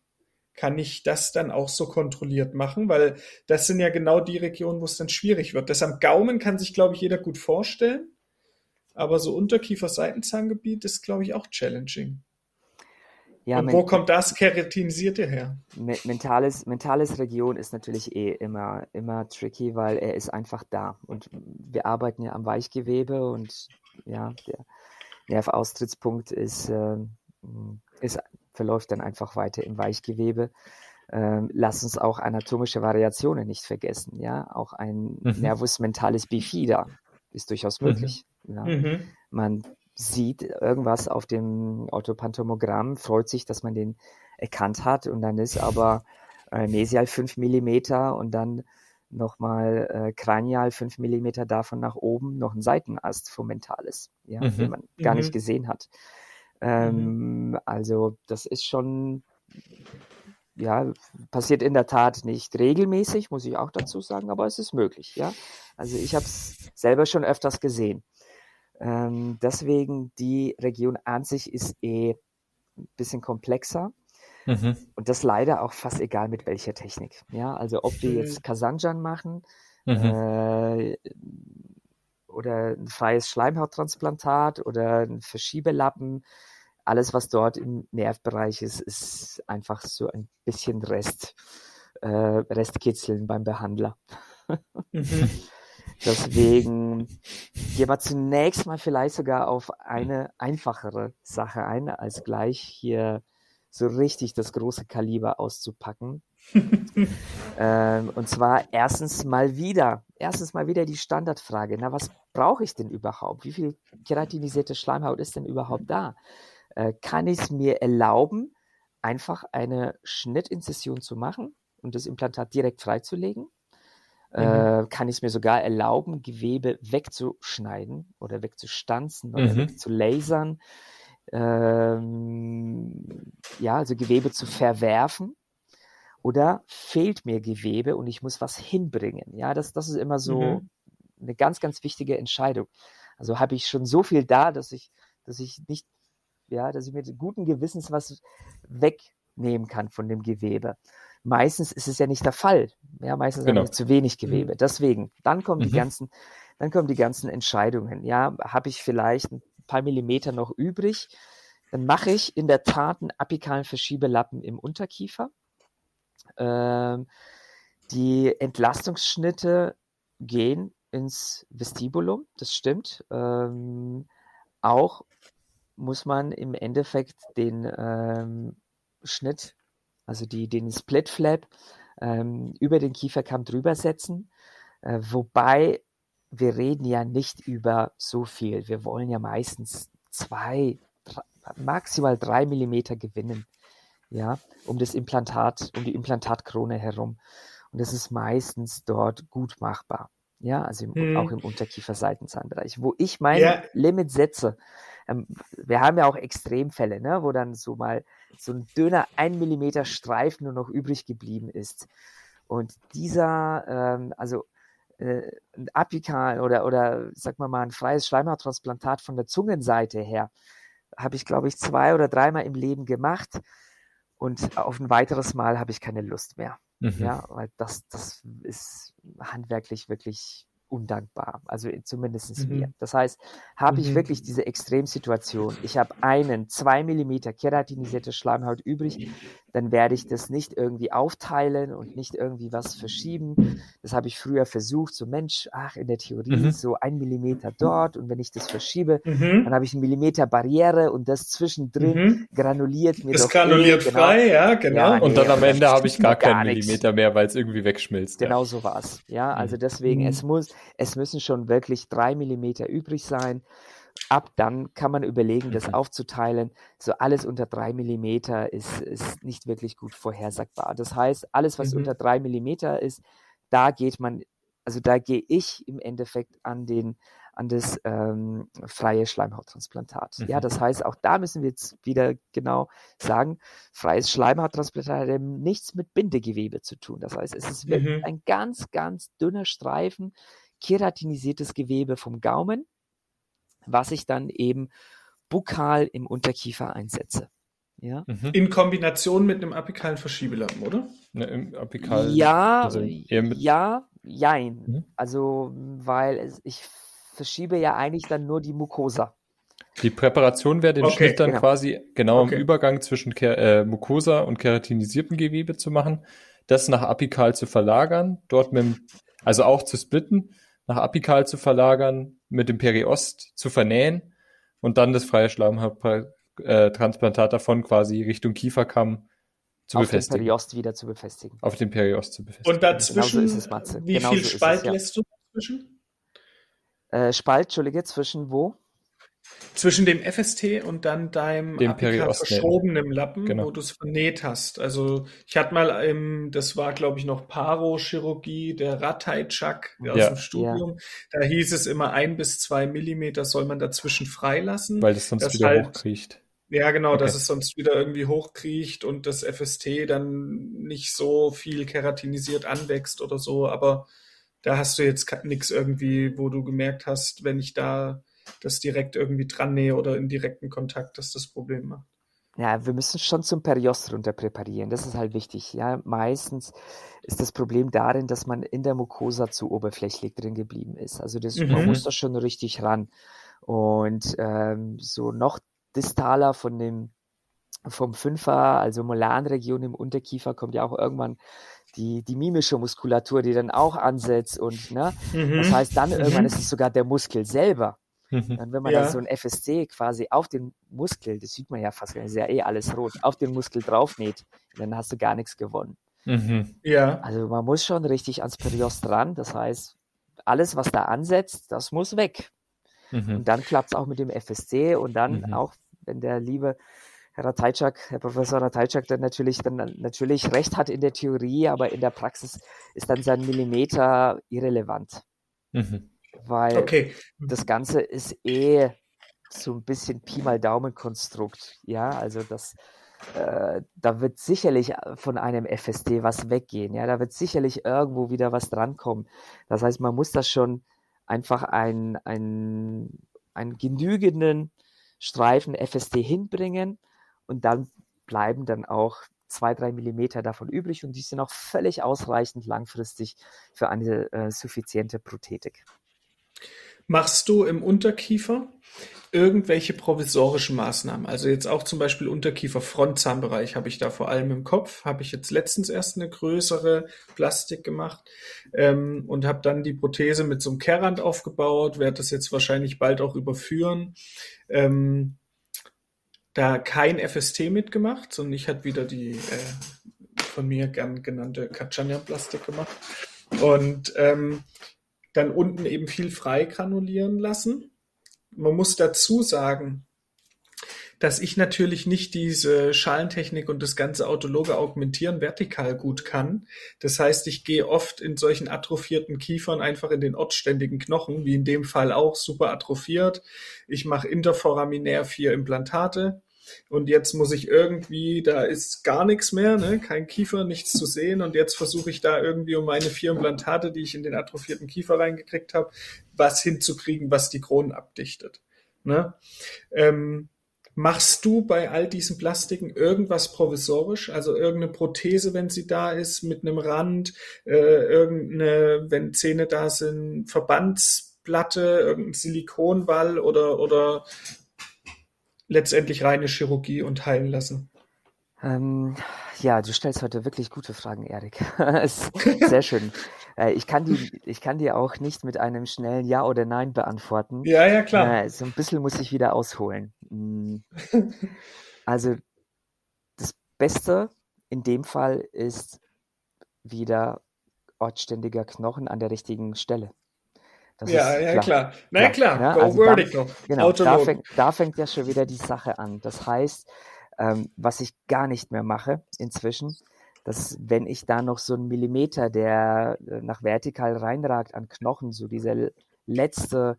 kann ich das dann auch so kontrolliert machen, weil das sind ja genau die Regionen, wo es dann schwierig wird. Das am Gaumen kann sich, glaube ich, jeder gut vorstellen, aber so Unterkiefer-Seitenzahngebiet ist, glaube ich, auch challenging. Ja, und wo kommt das Keratinisierte her? me mentales, mentales Region ist natürlich eh immer, immer tricky, weil er ist einfach da. Und wir arbeiten ja am Weichgewebe und ja, der Nervaustrittspunkt ist, ähm, ist, verläuft dann einfach weiter im Weichgewebe. Ähm, lass uns auch anatomische Variationen nicht vergessen. Ja, auch ein Mhm. Nervus mentalis bifida ist durchaus Mhm. möglich. Ja. Mhm. Man sieht irgendwas auf dem Orthopantomogramm, freut sich, dass man den erkannt hat und dann ist aber äh, mesial 5 Millimeter und dann nochmal äh, kranial 5 Millimeter davon nach oben noch ein Seitenast vom Mentalis, ja, Mhm. den man gar Mhm. nicht gesehen hat. Ähm, Also das ist schon, ja, passiert in der Tat nicht regelmäßig, muss ich auch dazu sagen, aber es ist möglich, ja. Also ich habe es selber schon öfters gesehen. Ähm, deswegen die Region an sich ist eh ein bisschen komplexer. Mhm. Und das leider auch fast egal mit welcher Technik. Ja, also ob wir jetzt Kasanjan machen Mhm. äh, oder ein freies Schleimhauttransplantat oder ein Verschiebelappen, alles, was dort im Nervbereich ist, ist einfach so ein bisschen Rest, äh, Restkitzeln beim Behandler. Mhm. Deswegen gehen wir zunächst mal vielleicht sogar auf eine einfachere Sache ein, als gleich hier so richtig das große Kaliber auszupacken. ähm, und zwar erstens mal wieder, erstens mal wieder die Standardfrage, na, was brauche ich denn überhaupt? Wie viel keratinisierte Schleimhaut ist denn überhaupt da? Äh, kann ich es mir erlauben, einfach eine Schnittinzession zu machen und das Implantat direkt freizulegen? Äh, kann ich es mir sogar erlauben, Gewebe wegzuschneiden oder wegzustanzen oder Mhm. wegzulasern? Ähm, ja, also Gewebe zu verwerfen. Oder fehlt mir Gewebe und ich muss was hinbringen? Ja, das, das ist immer so Mhm. eine ganz, ganz wichtige Entscheidung. Also habe ich schon so viel da, dass ich, dass ich nicht, ja, dass ich mit guten Gewissens was wegnehmen kann von dem Gewebe. Meistens ist es ja nicht der Fall. Ja, meistens Genau. habe ich zu wenig Gewebe. Deswegen, dann kommen die Mhm. ganzen, dann kommen die ganzen Entscheidungen. Ja, habe ich vielleicht ein paar Millimeter noch übrig? Dann mache ich in der Tat einen apikalen Verschiebelappen im Unterkiefer. Ähm, die Entlastungsschnitte gehen ins Vestibulum, das stimmt. Ähm, auch muss man im Endeffekt den ähm, Schnitt, also die, den Split Flap, ähm, über den Kieferkamm drüber setzen. Äh, wobei wir reden ja nicht über so viel. Wir wollen ja meistens zwei, drei, maximal drei Millimeter gewinnen, ja, um das Implantat, um die Implantatkrone herum. Und das ist meistens dort gut machbar. Ja, also im, Hm. auch im Unterkiefer-Seitenzahnbereich. Wo ich mein Ja. Limit setze, ähm, wir haben ja auch Extremfälle, ne, wo dann so mal so ein dünner ein Millimeter Streifen nur noch übrig geblieben ist. Und dieser, ähm, also äh, ein Apikal oder, oder sag mal mal ein freies Schleimhauttransplantat von der Zungenseite her, habe ich, glaube ich, zwei oder dreimal im Leben gemacht. Und auf ein weiteres Mal habe ich keine Lust mehr. Mhm. Ja, weil das, das ist handwerklich wirklich undankbar. Also zumindest Mhm. mir. Das heißt, habe ich Mhm. wirklich diese Extremsituation, ich habe einen zwei Millimeter keratinisierte Schleimhaut übrig, dann werde ich das nicht irgendwie aufteilen und nicht irgendwie was verschieben. Das habe ich früher versucht, so Mensch, ach, in der Theorie Mhm. so ein Millimeter dort und wenn ich das verschiebe, Mhm. dann habe ich einen Millimeter Barriere und das zwischendrin Mhm. granuliert mir Das doch granuliert eh, genau. frei, ja, genau. Ja, Und dann Nee, am Ende habe ich gar gar keinen. Millimeter mehr, weil es irgendwie wegschmilzt. Genau so war's. Ja, also deswegen, Mhm. es muss, es müssen schon wirklich drei Millimeter übrig sein. Ab dann kann man überlegen, das aufzuteilen. So alles unter drei Millimeter ist, ist nicht wirklich gut vorhersagbar. Das heißt, alles, was Mhm. unter drei Millimeter ist, da geht man, also da gehe ich im Endeffekt an den, an das ähm, freie Schleimhauttransplantat. Ja, Mhm. das heißt, auch da müssen wir jetzt wieder genau sagen, freies Schleimhauttransplantat hat eben nichts mit Bindegewebe zu tun. Das heißt, es ist wirklich Mhm. ein ganz, ganz dünner Streifen keratinisiertes Gewebe vom Gaumen, was ich dann eben bukal im Unterkiefer einsetze. Ja, Mhm. In Kombination mit einem apikalen Verschiebelappen, oder? Ne, Im Apikal. ja, also ja, jein. Mhm. Also, weil es, ich verschiebe ja eigentlich dann nur die Mucosa. Die Präparation wäre den Okay, Schnitt dann genau. quasi genau Okay. im Übergang zwischen Ke äh, Mucosa und keratinisiertem Gewebe zu machen, das nach apikal zu verlagern, dort mit dem, also auch zu splitten, nach apikal zu verlagern, mit dem Periost zu vernähen und dann das freie Schleimhauttransplantat davon quasi Richtung Kieferkamm zu auf den befestigen. Periost wieder zu befestigen. Auf den Periost zu befestigen. Und dazwischen, Genauso ist es, Matze. wie Genauso viel ist es, Spalt ja. lässt du dazwischen? Äh, Spalt, Entschuldige, zwischen wo? Zwischen dem FST und dann deinem Dem verschobenen Lappen, Genau. wo du es vernäht hast. Also ich hatte mal, im, das war glaube ich noch Parochirurgie, der Ratajczak aus Ja. dem Studium. Da hieß es immer ein bis zwei Millimeter soll man dazwischen freilassen. weil das sonst das wieder halt- hochkriecht. Ja, genau, dass Okay. es sonst wieder irgendwie hochkriecht und das FST dann nicht so viel keratinisiert anwächst oder so. Aber da hast du jetzt nichts irgendwie, wo du gemerkt hast, wenn ich da das direkt irgendwie dran nähe oder in direkten Kontakt, dass das Problem macht. Ja, wir müssen schon zum Periost runter präparieren. Das ist halt wichtig. Ja, meistens ist das Problem darin, dass man in der Mucosa zu oberflächlich drin geblieben ist. Also das, mhm. man muss da schon richtig ran. Und ähm, so noch distaler von dem vom Fünfer, also Molanregion im Unterkiefer, kommt ja auch irgendwann die, die mimische Muskulatur, die dann auch ansetzt und ne, mhm. das heißt dann irgendwann mhm. ist es sogar der Muskel selber, Mhm. Und wenn man ja. dann so ein FSC quasi auf den Muskel, das sieht man ja fast, das ist ja eh alles rot, auf den Muskel draufnäht, dann hast du gar nichts gewonnen. Mhm. Ja. Also man muss schon richtig ans Periost ran. Das heißt, alles, was da ansetzt, das muss weg. Mhm. Und dann klappt es auch mit dem FSC und dann mhm. auch, wenn der liebe Herr Ratajczak, Herr Professor Ratajczak dann natürlich, dann natürlich recht hat in der Theorie, aber in der Praxis ist dann sein Millimeter irrelevant. Mhm weil okay. das Ganze ist eh so ein bisschen Pi mal Daumen-Konstrukt. Ja, also das, äh, da wird sicherlich von einem FSD was weggehen. Ja, da wird sicherlich irgendwo wieder was drankommen. Das heißt, man muss das schon einfach einen, einen, einen genügenden Streifen FSD hinbringen und dann bleiben dann auch zwei, drei Millimeter davon übrig und die sind auch völlig ausreichend langfristig für eine äh, suffiziente Prothetik. Machst du im Unterkiefer irgendwelche provisorischen Maßnahmen? Also jetzt auch zum Beispiel Unterkiefer-Frontzahnbereich habe ich da vor allem im Kopf. Habe ich jetzt letztens erst eine größere Plastik gemacht ähm, und habe dann die Prothese mit so einem Kehrrand aufgebaut. Werde das jetzt wahrscheinlich bald auch überführen. Ähm, da kein FST mitgemacht, sondern ich hatte wieder die äh, von mir gern genannte Kachanyan-Plastik gemacht. Und ähm, dann unten eben viel frei granulieren lassen. Man muss dazu sagen, dass ich natürlich nicht diese Schalentechnik und das ganze autologe Augmentieren vertikal gut kann. Das heißt, ich gehe oft in solchen atrophierten Kiefern einfach in den ortständigen Knochen, wie in dem Fall auch super atrophiert. Ich mache interforaminär vier Implantate und jetzt muss ich irgendwie, da ist gar nichts mehr, ne? kein Kiefer, nichts zu sehen und jetzt versuche ich da irgendwie um meine vier Implantate, die ich in den atrophierten Kiefer reingekriegt habe, was hinzukriegen, was die Kronen abdichtet. Ne? Ähm, Machst du bei all diesen Plastiken irgendwas provisorisch, also irgendeine Prothese, wenn sie da ist, mit einem Rand, äh, irgendeine, wenn Zähne da sind, Verbandsplatte, irgendein Silikonball oder, oder letztendlich reine Chirurgie und heilen lassen? Ähm, ja, du stellst heute wirklich gute Fragen, Erik. sehr schön. Äh, ich, kann die, ich kann dir auch nicht mit einem schnellen Ja oder Nein beantworten. Ja, ja, klar. Äh, so ein bisschen muss ich wieder ausholen. Mm. Also, das Beste in dem Fall ist wieder ortständiger Knochen an der richtigen Stelle. Das ja, ja, klar. klar. Na klar, ja, also vertical. Da, genau, da fängt, da fängt ja schon wieder die Sache an. Das heißt, ähm, was ich gar nicht mehr mache inzwischen, dass wenn ich da noch so einen Millimeter, der äh, nach vertikal reinragt an Knochen, so diese letzte,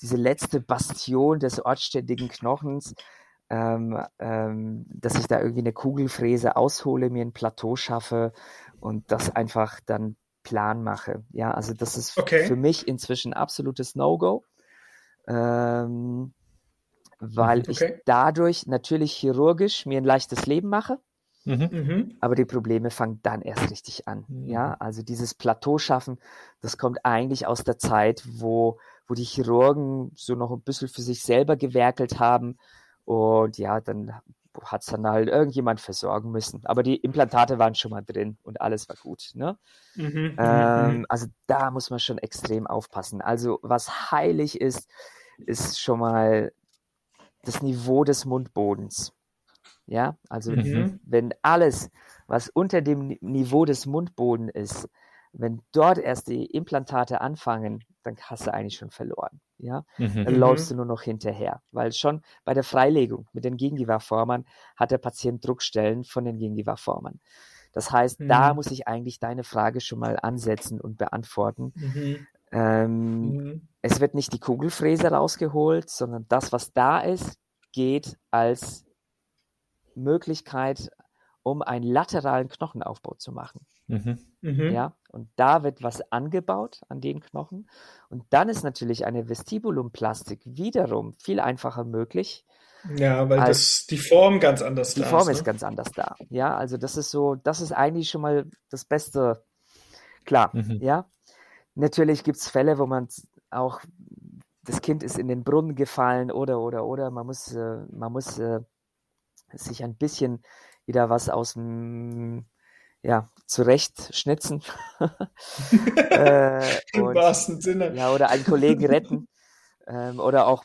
diese letzte Bastion des ortständigen Knochens, ähm, ähm, dass ich da irgendwie eine Kugelfräse aushole, mir ein Plateau schaffe und das einfach dann Plan mache. Ja, also das ist okay. für mich inzwischen absolutes No-Go, ähm, weil okay. ich dadurch natürlich chirurgisch mir ein leichtes Leben mache. Mhm. mhm. Aber die Probleme fangen dann erst richtig an. Mhm. Ja, also dieses Plateau schaffen, das kommt eigentlich aus der Zeit, wo, wo die Chirurgen so noch ein bisschen für sich selber gewerkelt haben. Und ja, dann hat es dann halt irgendjemand versorgen müssen. Aber die Implantate waren schon mal drin und alles war gut. Ne? Mhm, mhm, ähm, mhm. also da muss man schon extrem aufpassen. Also was heilig ist, ist schon mal das Niveau des Mundbodens. Ja, also mhm. wenn alles, was unter dem Niveau des Mundbodens ist, wenn dort erst die Implantate anfangen, dann hast du eigentlich schon verloren. Ja, mhm. dann läufst du nur noch hinterher, weil schon bei der Freilegung mit den Gingiva-Formern hat der Patient Druckstellen von den Gingiva-Formern. Das heißt, mhm. da muss ich eigentlich deine Frage schon mal ansetzen und beantworten. Mhm. Ähm, mhm. es wird nicht die Kugelfräse rausgeholt, sondern das, was da ist, geht als Möglichkeit um einen lateralen Knochenaufbau zu machen. Mhm. Mhm. Ja, und da wird was angebaut an den Knochen. Und dann ist natürlich eine Vestibulumplastik wiederum viel einfacher möglich. Ja, weil Als- das, die Form ganz anders Die da Form ist. ist ganz anders da. Ja, also das ist so, das ist eigentlich schon mal das Beste. Klar, Mhm. ja. Natürlich gibt es Fälle, wo man auch, das Kind ist in den Brunnen gefallen oder, oder, oder. Man muss, äh, man muss äh, sich ein bisschen wieder was aus dem, ja, zurecht schnitzen. äh, Im und- wahrsten Sinne. ja, oder einen Kollegen retten. Ähm, oder auch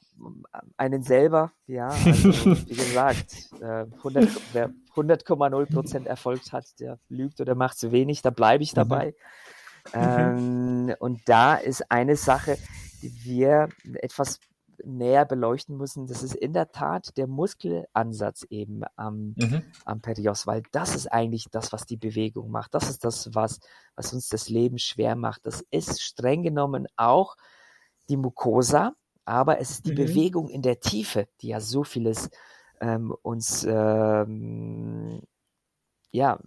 einen selber, ja. Also, wie gesagt, äh, 100, wer 100,0 Prozent Erfolg hat, der lügt oder macht zu wenig, da bleibe ich dabei. Ähm, und da ist eine Sache, die wir etwas näher beleuchten müssen. Das ist in der Tat der Muskelansatz eben am, Mhm. am Perios, weil das ist eigentlich das, was die Bewegung macht. Das ist das, was, was uns das Leben schwer macht. Das ist streng genommen auch die Mucosa, aber es ist die Mhm. Bewegung in der Tiefe, die ja so vieles ähm, uns, ähm, ja,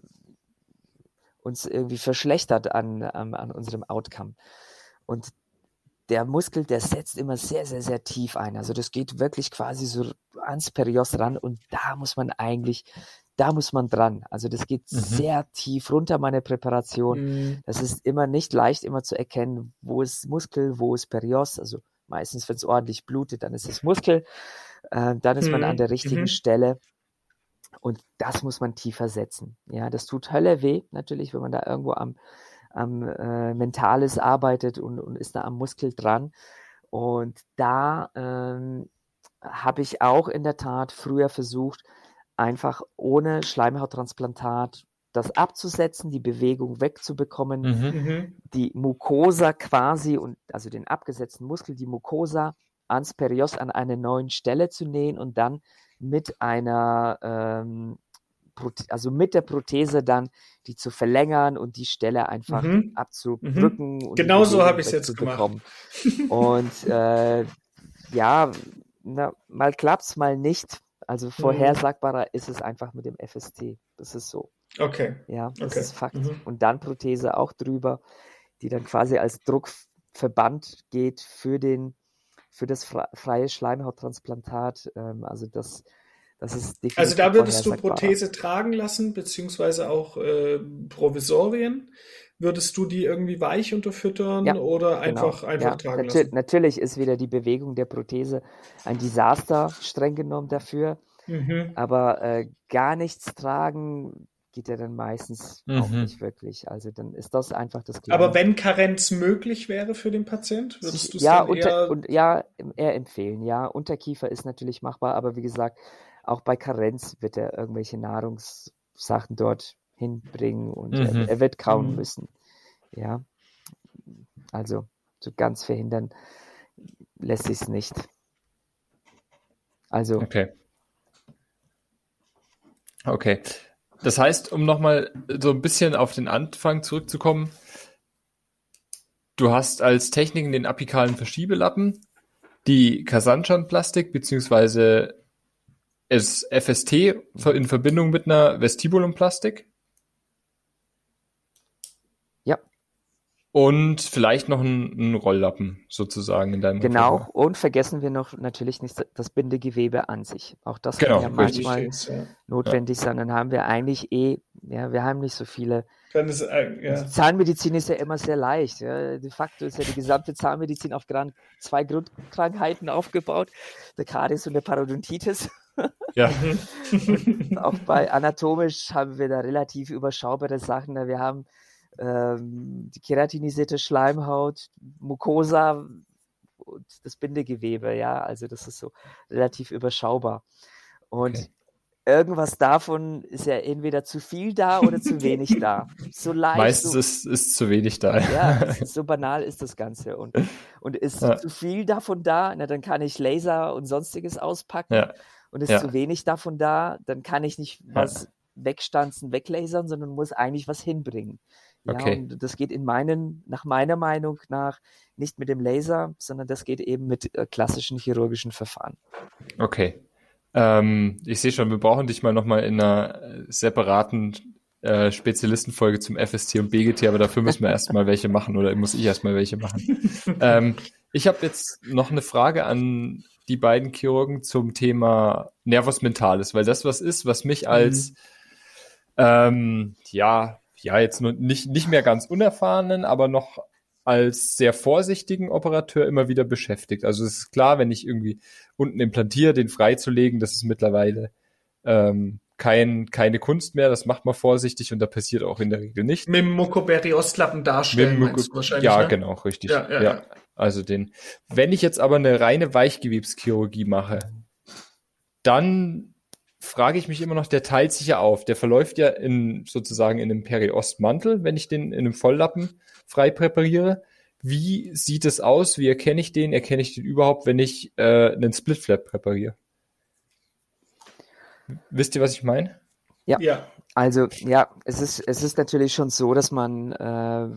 uns irgendwie verschlechtert an, an, an unserem Outcome. Und der Muskel, der setzt immer sehr, sehr, sehr tief ein. Also das geht wirklich quasi so ans Perios ran und da muss man eigentlich, da muss man dran. Also das geht Mhm. sehr tief runter, meine Präparation. Mhm. Das ist immer nicht leicht, immer zu erkennen, wo ist Muskel, wo ist Perios. Also meistens, wenn es ordentlich blutet, dann ist es Muskel. Äh, dann ist man Mhm, an der richtigen mhm. Stelle. Und das muss man tiefer setzen. Ja, das tut Hölle weh, natürlich, wenn man da irgendwo am, am äh, Mentales arbeitet und, und ist da am Muskel dran. Und da ähm, habe ich auch in der Tat früher versucht, einfach ohne Schleimhauttransplantat das abzusetzen, die Bewegung wegzubekommen, Mhm. Mhm. die Mucosa quasi und also den abgesetzten Muskel, die Mucosa ans Perios an eine neuen Stelle zu nähen und dann mit einer, ähm, Proth- also mit der Prothese dann die zu verlängern und die Stelle einfach Mhm. abzudrücken. Die Genau so habe ich's jetzt wegzubekommen. Und äh, ja, na, mal klappt's, mal nicht. Also vorhersagbarer ist es einfach mit dem FST. Das ist so. Okay. Ja, das Okay. ist Fakt. Mhm. Und dann Prothese auch drüber, die dann quasi als Druckverband geht für den, für das fre- freie Schleimhauttransplantat. Ähm, also das, das ist definitiv Also da würdest du. Prothese tragen lassen, beziehungsweise auch äh, Provisorien. Würdest du die irgendwie weich unterfüttern Ja, oder einfach, Genau. einfach ja, tragen natür lassen? Natürlich ist wieder die Bewegung der Prothese ein Desaster, streng genommen dafür. Mhm. Aber äh, gar nichts tragen geht ja dann meistens auch Mhm. nicht wirklich. Also dann ist das einfach das Aber Kleine. wenn Karenz möglich wäre für den Patient, würdest du es ja, dann unter, eher... und, ja, eher empfehlen. Ja, Unterkiefer ist natürlich machbar, aber wie gesagt, auch bei Karenz wird er irgendwelche Nahrungssachen dort hinbringen und Mhm. er, er wird kauen Mhm. müssen. Ja, also so ganz verhindern lässt sich es nicht. Also Okay. Okay. Das heißt, um nochmal so ein bisschen auf den Anfang zurückzukommen, du hast als Techniken den apikalen Verschiebelappen, die Kasanchan-Plastik beziehungsweise es FST in Verbindung mit einer Vestibulumplastik. Ja. Und vielleicht noch ein, ein Rolllappen sozusagen in deinem Genau, Repertoire. und vergessen wir noch natürlich nicht das Bindegewebe an sich. Auch das Genau, kann ja manchmal ist, ja. notwendig sein. Dann haben wir eigentlich eh, ja, wir haben nicht so viele. Ist, äh, ja. Die Zahnmedizin ist ja immer sehr leicht. Ja. De facto ist ja die gesamte Zahnmedizin auf zwei Grundkrankheiten aufgebaut: der Karies und der Parodontitis. Ja. Auch bei anatomisch haben wir da relativ überschaubare Sachen. Wir haben ähm, die keratinisierte Schleimhaut, Mucosa und das Bindegewebe, ja, also das ist so relativ überschaubar. Und Okay. irgendwas davon ist ja entweder zu viel da oder zu wenig da. So leicht, Meistens so, ist, ist zu wenig da. ja, so banal ist das Ganze. Und, und ist Ja. zu viel davon da, na, dann kann ich Laser und sonstiges auspacken. Ja. Und ist Ja. zu wenig davon da, dann kann ich nicht was wegstanzen, weglasern, sondern muss eigentlich was hinbringen. Ja, Okay. und das geht in meinen, nach meiner Meinung nach nicht mit dem Laser, sondern das geht eben mit äh, klassischen chirurgischen Verfahren. Okay. Ähm, ich sehe schon, wir brauchen dich mal nochmal in einer separaten äh, Spezialistenfolge zum FST und BGT, aber dafür müssen wir erstmal welche machen oder muss ich erstmal welche machen. ähm, ich habe jetzt noch eine Frage an die beiden Chirurgen zum Thema Nervus Mentalis, weil das was ist, was mich als mhm. ähm, ja, ja, jetzt nur nicht, nicht mehr ganz unerfahrenen, aber noch als sehr vorsichtigen Operateur immer wieder beschäftigt. Also es ist klar, wenn ich irgendwie unten implantiere, den freizulegen, das ist mittlerweile ähm, kein, keine Kunst mehr, das macht man vorsichtig und da passiert auch in der Regel nicht. Mit dem Mokoberi-Ostlappen darstellen, Mit Moko wahrscheinlich, Ja, ne? genau, richtig. Ja, ja, ja. Also den, wenn ich jetzt aber eine reine Weichgewebschirurgie mache, dann frage ich mich immer noch, der teilt sich ja auf. Der verläuft ja in sozusagen in einem Periostmantel, wenn ich den in einem Volllappen frei präpariere. Wie sieht es aus? Wie erkenne ich den? Erkenne ich den überhaupt, wenn ich äh, einen Splitflap präpariere? Wisst ihr, was ich meine? Ja. ja. Also ja, es ist, es ist natürlich schon so, dass man äh,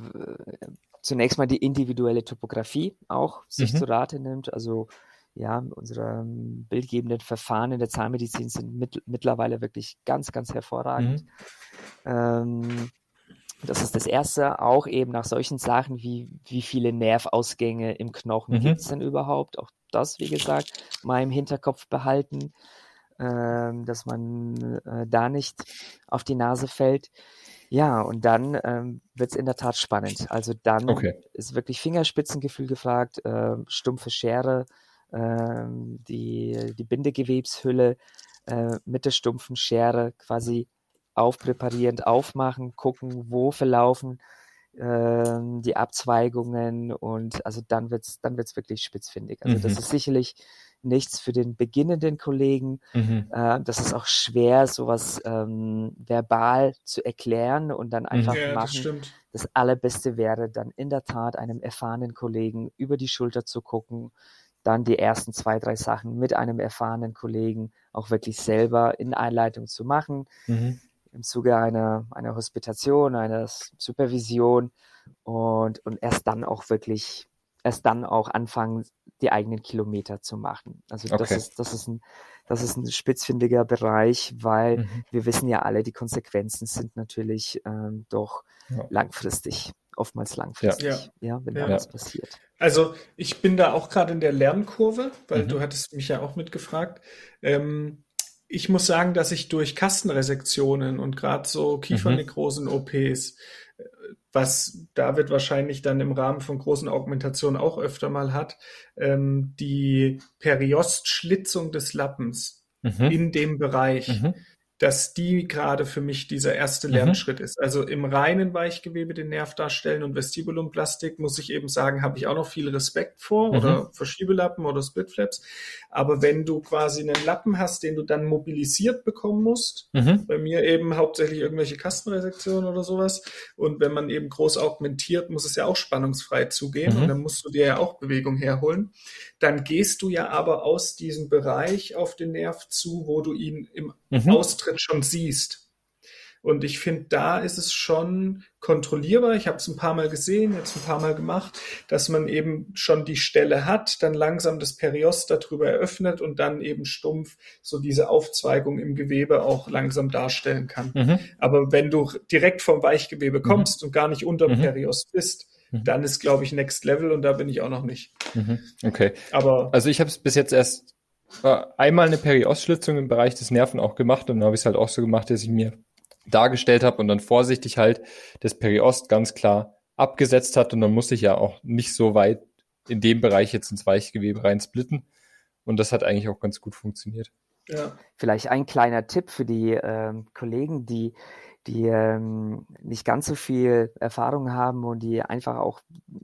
zunächst mal die individuelle Topografie auch sich mhm. zu Rate nimmt. Also ja, unsere bildgebenden Verfahren in der Zahnmedizin sind mit, mittlerweile wirklich ganz, ganz hervorragend. Mhm. Ähm, das ist das Erste, auch eben nach solchen Sachen wie wie viele Nervausgänge im Knochen mhm. gibt es denn überhaupt? Auch das, wie gesagt, mal im Hinterkopf behalten ähm, dass man äh, da nicht auf die Nase fällt. Ja, und dann ähm, wird es in der Tat spannend. Also dann okay. ist wirklich Fingerspitzengefühl gefragt, äh, stumpfe Schere, äh, die, die Bindegewebshülle äh, mit der stumpfen Schere quasi aufpräparierend aufmachen, gucken, wo verlaufen äh, die Abzweigungen und also dann wird es dann wird's wirklich spitzfindig. Also mhm. das ist sicherlich nichts für den beginnenden Kollegen. Mhm. Äh, das ist auch schwer, sowas ähm, verbal zu erklären und dann einfach ja, machen. Das, das Allerbeste wäre dann in der Tat einem erfahrenen Kollegen über die Schulter zu gucken, dann die ersten zwei, drei Sachen mit einem erfahrenen Kollegen auch wirklich selber in Einleitung zu machen. Mhm. Im Zuge einer, einer Hospitation, einer Supervision und, und erst dann auch wirklich erst dann auch anfangen, die eigenen Kilometer zu machen. Also okay. das ist, das ist ein, das ist ein spitzfindiger Bereich, weil mhm. wir wissen ja alle, die Konsequenzen sind natürlich ähm, doch ja. langfristig, oftmals langfristig, ja, ja wenn da was passiert. Also ich bin da auch gerade in der Lernkurve, weil mhm. du hattest mich ja auch mitgefragt. Ähm, ich muss sagen, dass ich durch Kastenresektionen und gerade so Kiefernekrosen-OPs was David wahrscheinlich dann im Rahmen von großen Augmentationen auch öfter mal hat, ähm, die Periostschlitzung des Lappens mhm. in dem Bereich. Mhm dass die gerade für mich dieser erste mhm. Lernschritt mhm. ist. Also im reinen Weichgewebe den Nerv darstellen und Vestibulumplastik, muss ich eben sagen, habe ich auch noch viel Respekt vor mhm. oder Verschiebelappen oder Splitflaps. Aber wenn du quasi einen Lappen hast, den du dann mobilisiert bekommen musst, mhm. bei mir eben hauptsächlich irgendwelche Kastenresektionen oder sowas, und wenn man eben groß augmentiert, muss es ja auch spannungsfrei zugehen und mhm. dann musst du dir ja auch Bewegung herholen. Dann gehst du ja aber aus diesem Bereich auf den Nerv zu, wo du ihn im mhm. Austritt schon siehst. Und ich finde, da ist es schon kontrollierbar. Ich habe es ein paar Mal gesehen, jetzt ein paar Mal gemacht, dass man eben schon die Stelle hat, dann langsam das Periost darüber eröffnet und dann eben stumpf so diese Aufzweigung im Gewebe auch langsam darstellen kann. Mhm. Aber wenn du direkt vom Weichgewebe kommst mhm. und gar nicht unter mhm. Periost bist, mhm. dann ist, glaube ich, Next Level und da bin ich auch noch nicht. Mhm. Okay. Aber also ich habe es bis jetzt erst einmal eine Periostschlitzung im Bereich des Nerven auch gemacht und dann habe ich es halt auch so gemacht, dass ich mir dargestellt habe und dann vorsichtig halt das Periost ganz klar abgesetzt hat und dann musste ich ja auch nicht so weit in dem Bereich jetzt ins Weichgewebe rein splitten und das hat eigentlich auch ganz gut funktioniert. Ja. Vielleicht ein kleiner Tipp für die ähm, Kollegen, die die ähm, nicht ganz so viel Erfahrung haben und die einfach auch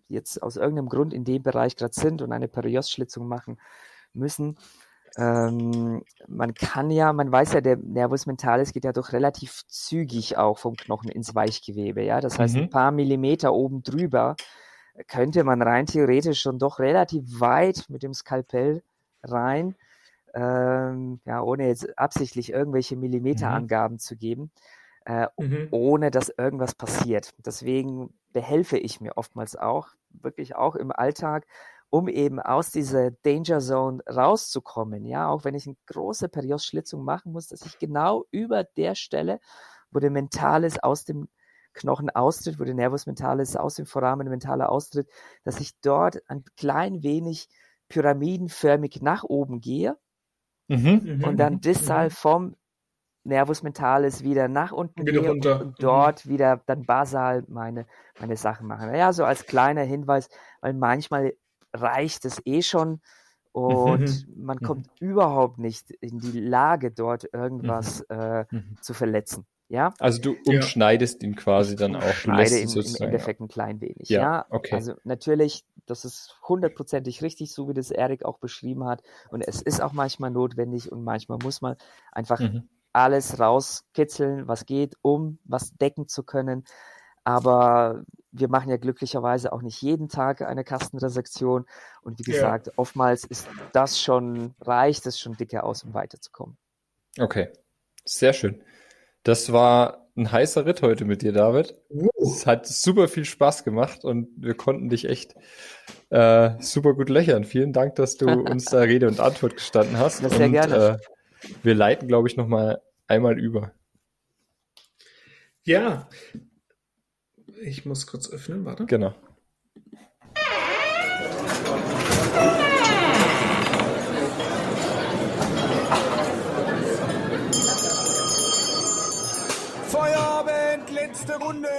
jetzt aus irgendeinem Grund in dem Bereich gerade sind und eine Periostschlitzung machen müssen. Ähm, man kann ja, man weiß ja, der Nervus mentalis geht ja doch relativ zügig auch vom Knochen ins Weichgewebe, ja. Das heißt, mhm. ein paar Millimeter oben drüber könnte man rein theoretisch schon doch relativ weit mit dem Skalpell rein, ähm, ja, ohne jetzt absichtlich irgendwelche Millimeterangaben mhm. zu geben, äh, mhm. ohne dass irgendwas passiert. Deswegen behelfe ich mir oftmals auch, wirklich auch im Alltag, um eben aus dieser Danger Zone rauszukommen, ja, auch wenn ich eine große Periosschlitzung machen muss, dass ich genau über der Stelle, wo der Mentales aus dem Knochen austritt, wo der Nervus Mentalis aus dem Foramen Mentale austritt, dass ich dort ein klein wenig pyramidenförmig nach oben gehe Mhm. und dann distal vom Nervus Mentalis wieder nach unten Wieder gehe runter. und dort wieder dann basal meine, meine Sachen mache. Ja, so als kleiner Hinweis, weil manchmal reicht es eh schon und man Mhm. kommt überhaupt nicht in die Lage, dort irgendwas äh, Mhm. zu verletzen. Ja, Also du Ja. umschneidest ihn quasi dann auch. Du lässt schneide ihn im. Endeffekt ein klein wenig. Ja, Ja, okay. also natürlich, das ist hundertprozentig richtig, so wie das Erik auch beschrieben hat. Und es ist auch manchmal notwendig und manchmal muss man einfach Mhm. alles rauskitzeln, was geht, um was decken zu können. Aber wir machen ja glücklicherweise auch nicht jeden Tag eine Kastenresektion. Und wie Ja. gesagt, oftmals ist das schon, reicht es schon dicke aus, um weiterzukommen. Okay, sehr schön. Das war ein heißer Ritt heute mit dir, David. Uh, Es hat super viel Spaß gemacht und wir konnten dich echt äh, super gut löchern. Vielen Dank, dass du uns da Rede und Antwort gestanden hast. Ja, sehr und, gerne. Äh, wir leiten, glaube ich, noch mal einmal über. ja. Ich muss kurz öffnen, warte. Genau. Feierabend, letzte Runde.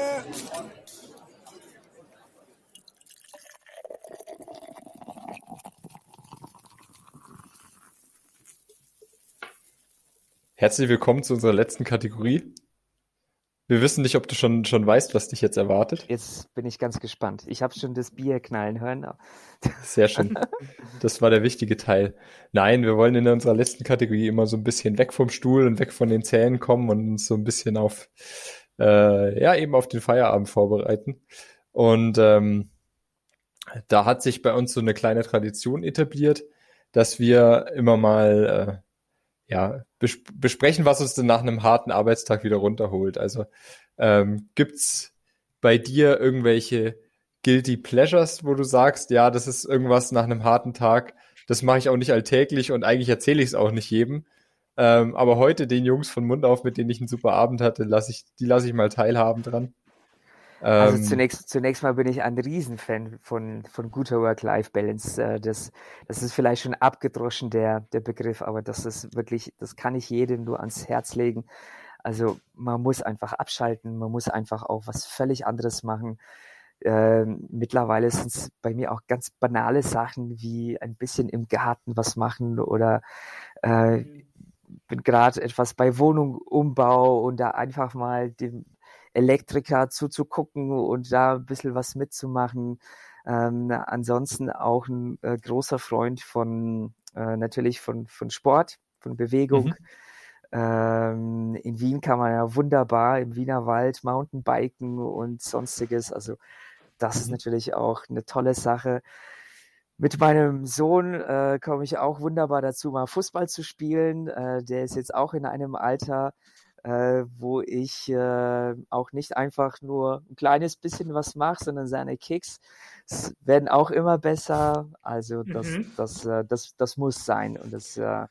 Herzlich willkommen zu unserer letzten Kategorie. Wir wissen nicht, ob du schon, schon weißt, was dich jetzt erwartet. Jetzt bin ich ganz gespannt. Ich habe schon das Bier knallen hören. Sehr schön. Das war der wichtige Teil. Nein, wir wollen in unserer letzten Kategorie immer so ein bisschen weg vom Stuhl und weg von den Zähnen kommen und uns so ein bisschen auf, äh, ja, eben auf den Feierabend vorbereiten. Und ähm, da hat sich bei uns so eine kleine Tradition etabliert, dass wir immer mal äh, ja, bes besprechen, was uns denn nach einem harten Arbeitstag wieder runterholt. Also ähm, gibt's bei dir irgendwelche Guilty Pleasures, wo du sagst, ja, das ist irgendwas nach einem harten Tag, das mache ich auch nicht alltäglich und eigentlich erzähle ich es auch nicht jedem. Ähm, aber heute den Jungs von Mund auf, mit denen ich einen super Abend hatte, lass ich, die lasse ich mal teilhaben dran. Also Ähm, zunächst, zunächst mal bin ich ein Riesenfan von, von guter Work-Life-Balance. Äh, Das, das ist vielleicht schon abgedroschen, der, der Begriff, aber das ist wirklich, das kann ich jedem nur ans Herz legen. Also man muss einfach abschalten, man muss einfach auch was völlig anderes machen. Ähm, mittlerweile sind es bei mir auch ganz banale Sachen wie ein bisschen im Garten was machen oder äh, bin gerade etwas bei Wohnungumbau und da einfach mal dem Elektriker zuzugucken und da ein bisschen was mitzumachen. Ähm, ansonsten auch ein äh, großer Freund von äh, natürlich von, von Sport, von Bewegung. Mhm. Ähm, in Wien kann man ja wunderbar im Wiener Wald Mountainbiken und sonstiges. Also das ist Mhm. natürlich auch eine tolle Sache. Mit meinem Sohn äh, komme ich auch wunderbar dazu, mal Fußball zu spielen. Äh, der ist jetzt auch in einem Alter, äh, wo ich äh, auch nicht einfach nur ein kleines bisschen was mache, sondern seine Kicks werden auch immer besser. Also das, Mhm. das, äh, das, das muss sein. Und das, äh,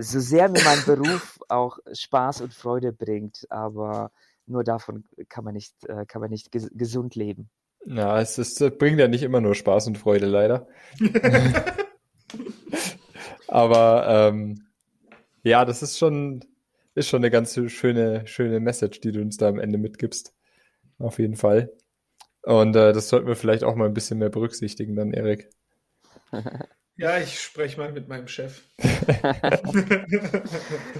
so sehr mir mein Beruf auch Spaß und Freude bringt, aber nur davon kann man nicht, äh, kann man nicht ges gesund leben. Ja, es ist, das bringt ja nicht immer nur Spaß und Freude, leider. Aber ähm, ja, das ist schon, ist schon eine ganz schöne, schöne Message, die du uns da am Ende mitgibst. Auf jeden Fall. Und äh, das sollten wir vielleicht auch mal ein bisschen mehr berücksichtigen, dann, Erik. Ja, ich spreche mal mit meinem Chef.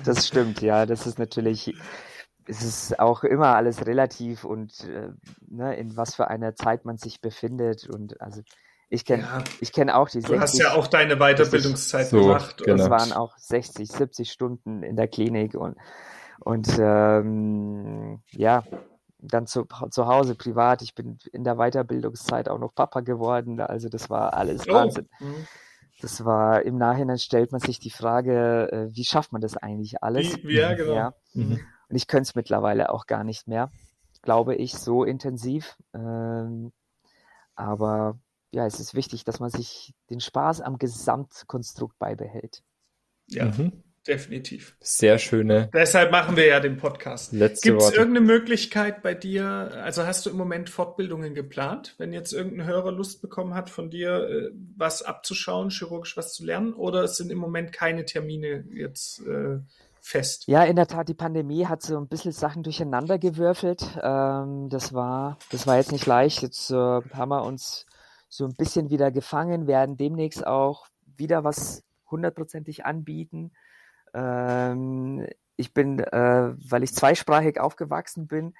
Das stimmt, ja. Das ist natürlich, es ist auch immer alles relativ und äh, ne, in was für einer Zeit man sich befindet. Und also ich kenne Ja, ich kenn auch die du hast 60, ja auch deine Weiterbildungszeit So, gemacht. genau. das waren auch 60, 70 Stunden in der Klinik und, und ähm, ja, dann zu, zu Hause privat. Ich bin in der Weiterbildungszeit auch noch Papa geworden. Also das war alles Oh. Wahnsinn. Mhm. Das war im Nachhinein stellt man sich die Frage, äh, wie schafft man das eigentlich alles? Wie, ja, genau. Ja. Mhm. Und ich könnte es mittlerweile auch gar nicht mehr, glaube ich, so intensiv. Ähm, aber ja, es ist wichtig, dass man sich den Spaß am Gesamtkonstrukt beibehält. Ja, Mhm. definitiv. Sehr schöne Deshalb machen wir ja den Podcast. letzte Gibt es Worte. irgendeine Möglichkeit bei dir, also hast du im Moment Fortbildungen geplant, wenn jetzt irgendein Hörer Lust bekommen hat, von dir äh, was abzuschauen, chirurgisch was zu lernen, oder sind im Moment keine Termine jetzt äh, fest? Ja, in der Tat, die Pandemie hat so ein bisschen Sachen durcheinander gewürfelt. Ähm, das war, das war jetzt nicht leicht. Jetzt äh, haben wir uns so ein bisschen wieder gefangen, werden demnächst auch wieder was hundertprozentig anbieten. Ähm, ich bin, äh, weil ich zweisprachig aufgewachsen bin,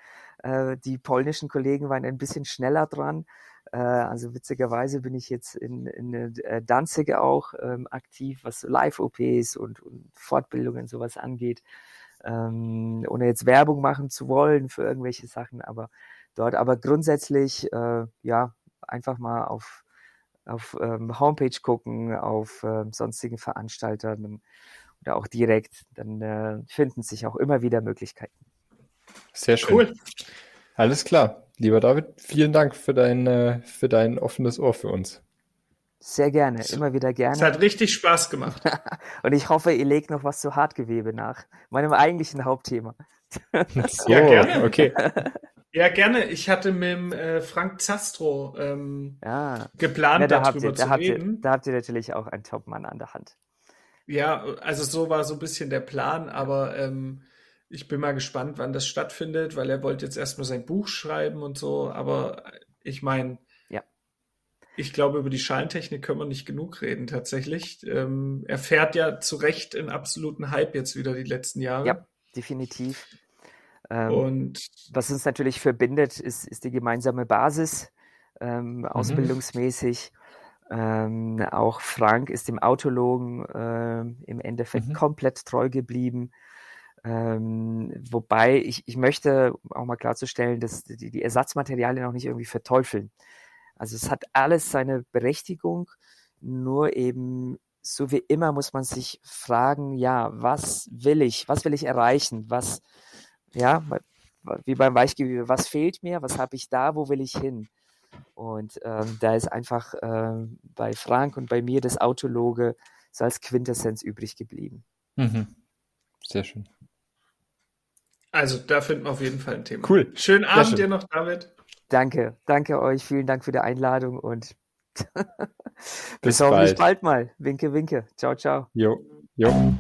äh, die polnischen Kollegen waren ein bisschen schneller dran. Äh, also witzigerweise bin ich jetzt in, in äh, Danzig auch ähm, aktiv, was Live-OPs und, und Fortbildungen sowas angeht. Ähm, ohne jetzt Werbung machen zu wollen für irgendwelche Sachen, aber dort, aber grundsätzlich, äh, ja, einfach mal auf, auf ähm, Homepage gucken, auf ähm, sonstigen Veranstaltern oder auch direkt, dann äh, finden sich auch immer wieder Möglichkeiten. Sehr schön. Cool. Alles klar. Lieber David, vielen Dank für dein, äh, für dein offenes Ohr für uns. Sehr gerne, immer wieder Es gerne. hat richtig Spaß gemacht. Und ich hoffe, ihr legt noch was zu Hartgewebe nach, meinem eigentlichen Hauptthema. So, Ja, gerne. okay. Ja, gerne. Ich hatte mit dem, äh, Frank Zastro ähm, Ja, geplant, ja da, darüber ihr, zu da, habt ihr, reden. da habt ihr natürlich auch einen Topmann an der Hand. Ja, also so war so ein bisschen der Plan, aber ähm, ich bin mal gespannt, wann das stattfindet, weil er wollte jetzt erstmal sein Buch schreiben und so, aber ich meine, Ja. ich glaube, über die Schalentechnik können wir nicht genug reden tatsächlich. Ähm, er fährt ja zu Recht in absoluten Hype jetzt wieder die letzten Jahre. Ja, definitiv. Ähm, Und was uns natürlich verbindet, ist, ist die gemeinsame Basis, ähm, ausbildungsmäßig. Ähm, auch Frank ist dem Autologen ähm, im Endeffekt Mhm. komplett treu geblieben. Ähm, wobei ich, ich möchte auch mal klarzustellen, dass die, die Ersatzmaterialien auch nicht irgendwie verteufeln. Also es hat alles seine Berechtigung, nur eben so wie immer muss man sich fragen, ja, was will ich, was will ich erreichen, was, ja, wie beim Weichgewebe, was fehlt mir, was habe ich da, wo will ich hin? Und ähm, da ist einfach ähm, bei Frank und bei mir das Autologe so als Quintessenz übrig geblieben. Mhm. Sehr schön. also da finden wir auf jeden Fall ein Thema. Cool. Schönen Abend schön. dir noch, David. Danke, danke euch, vielen Dank für die Einladung und Bis bis hoffentlich bald. bald mal. Winke, winke. Ciao, ciao. Jo, jo.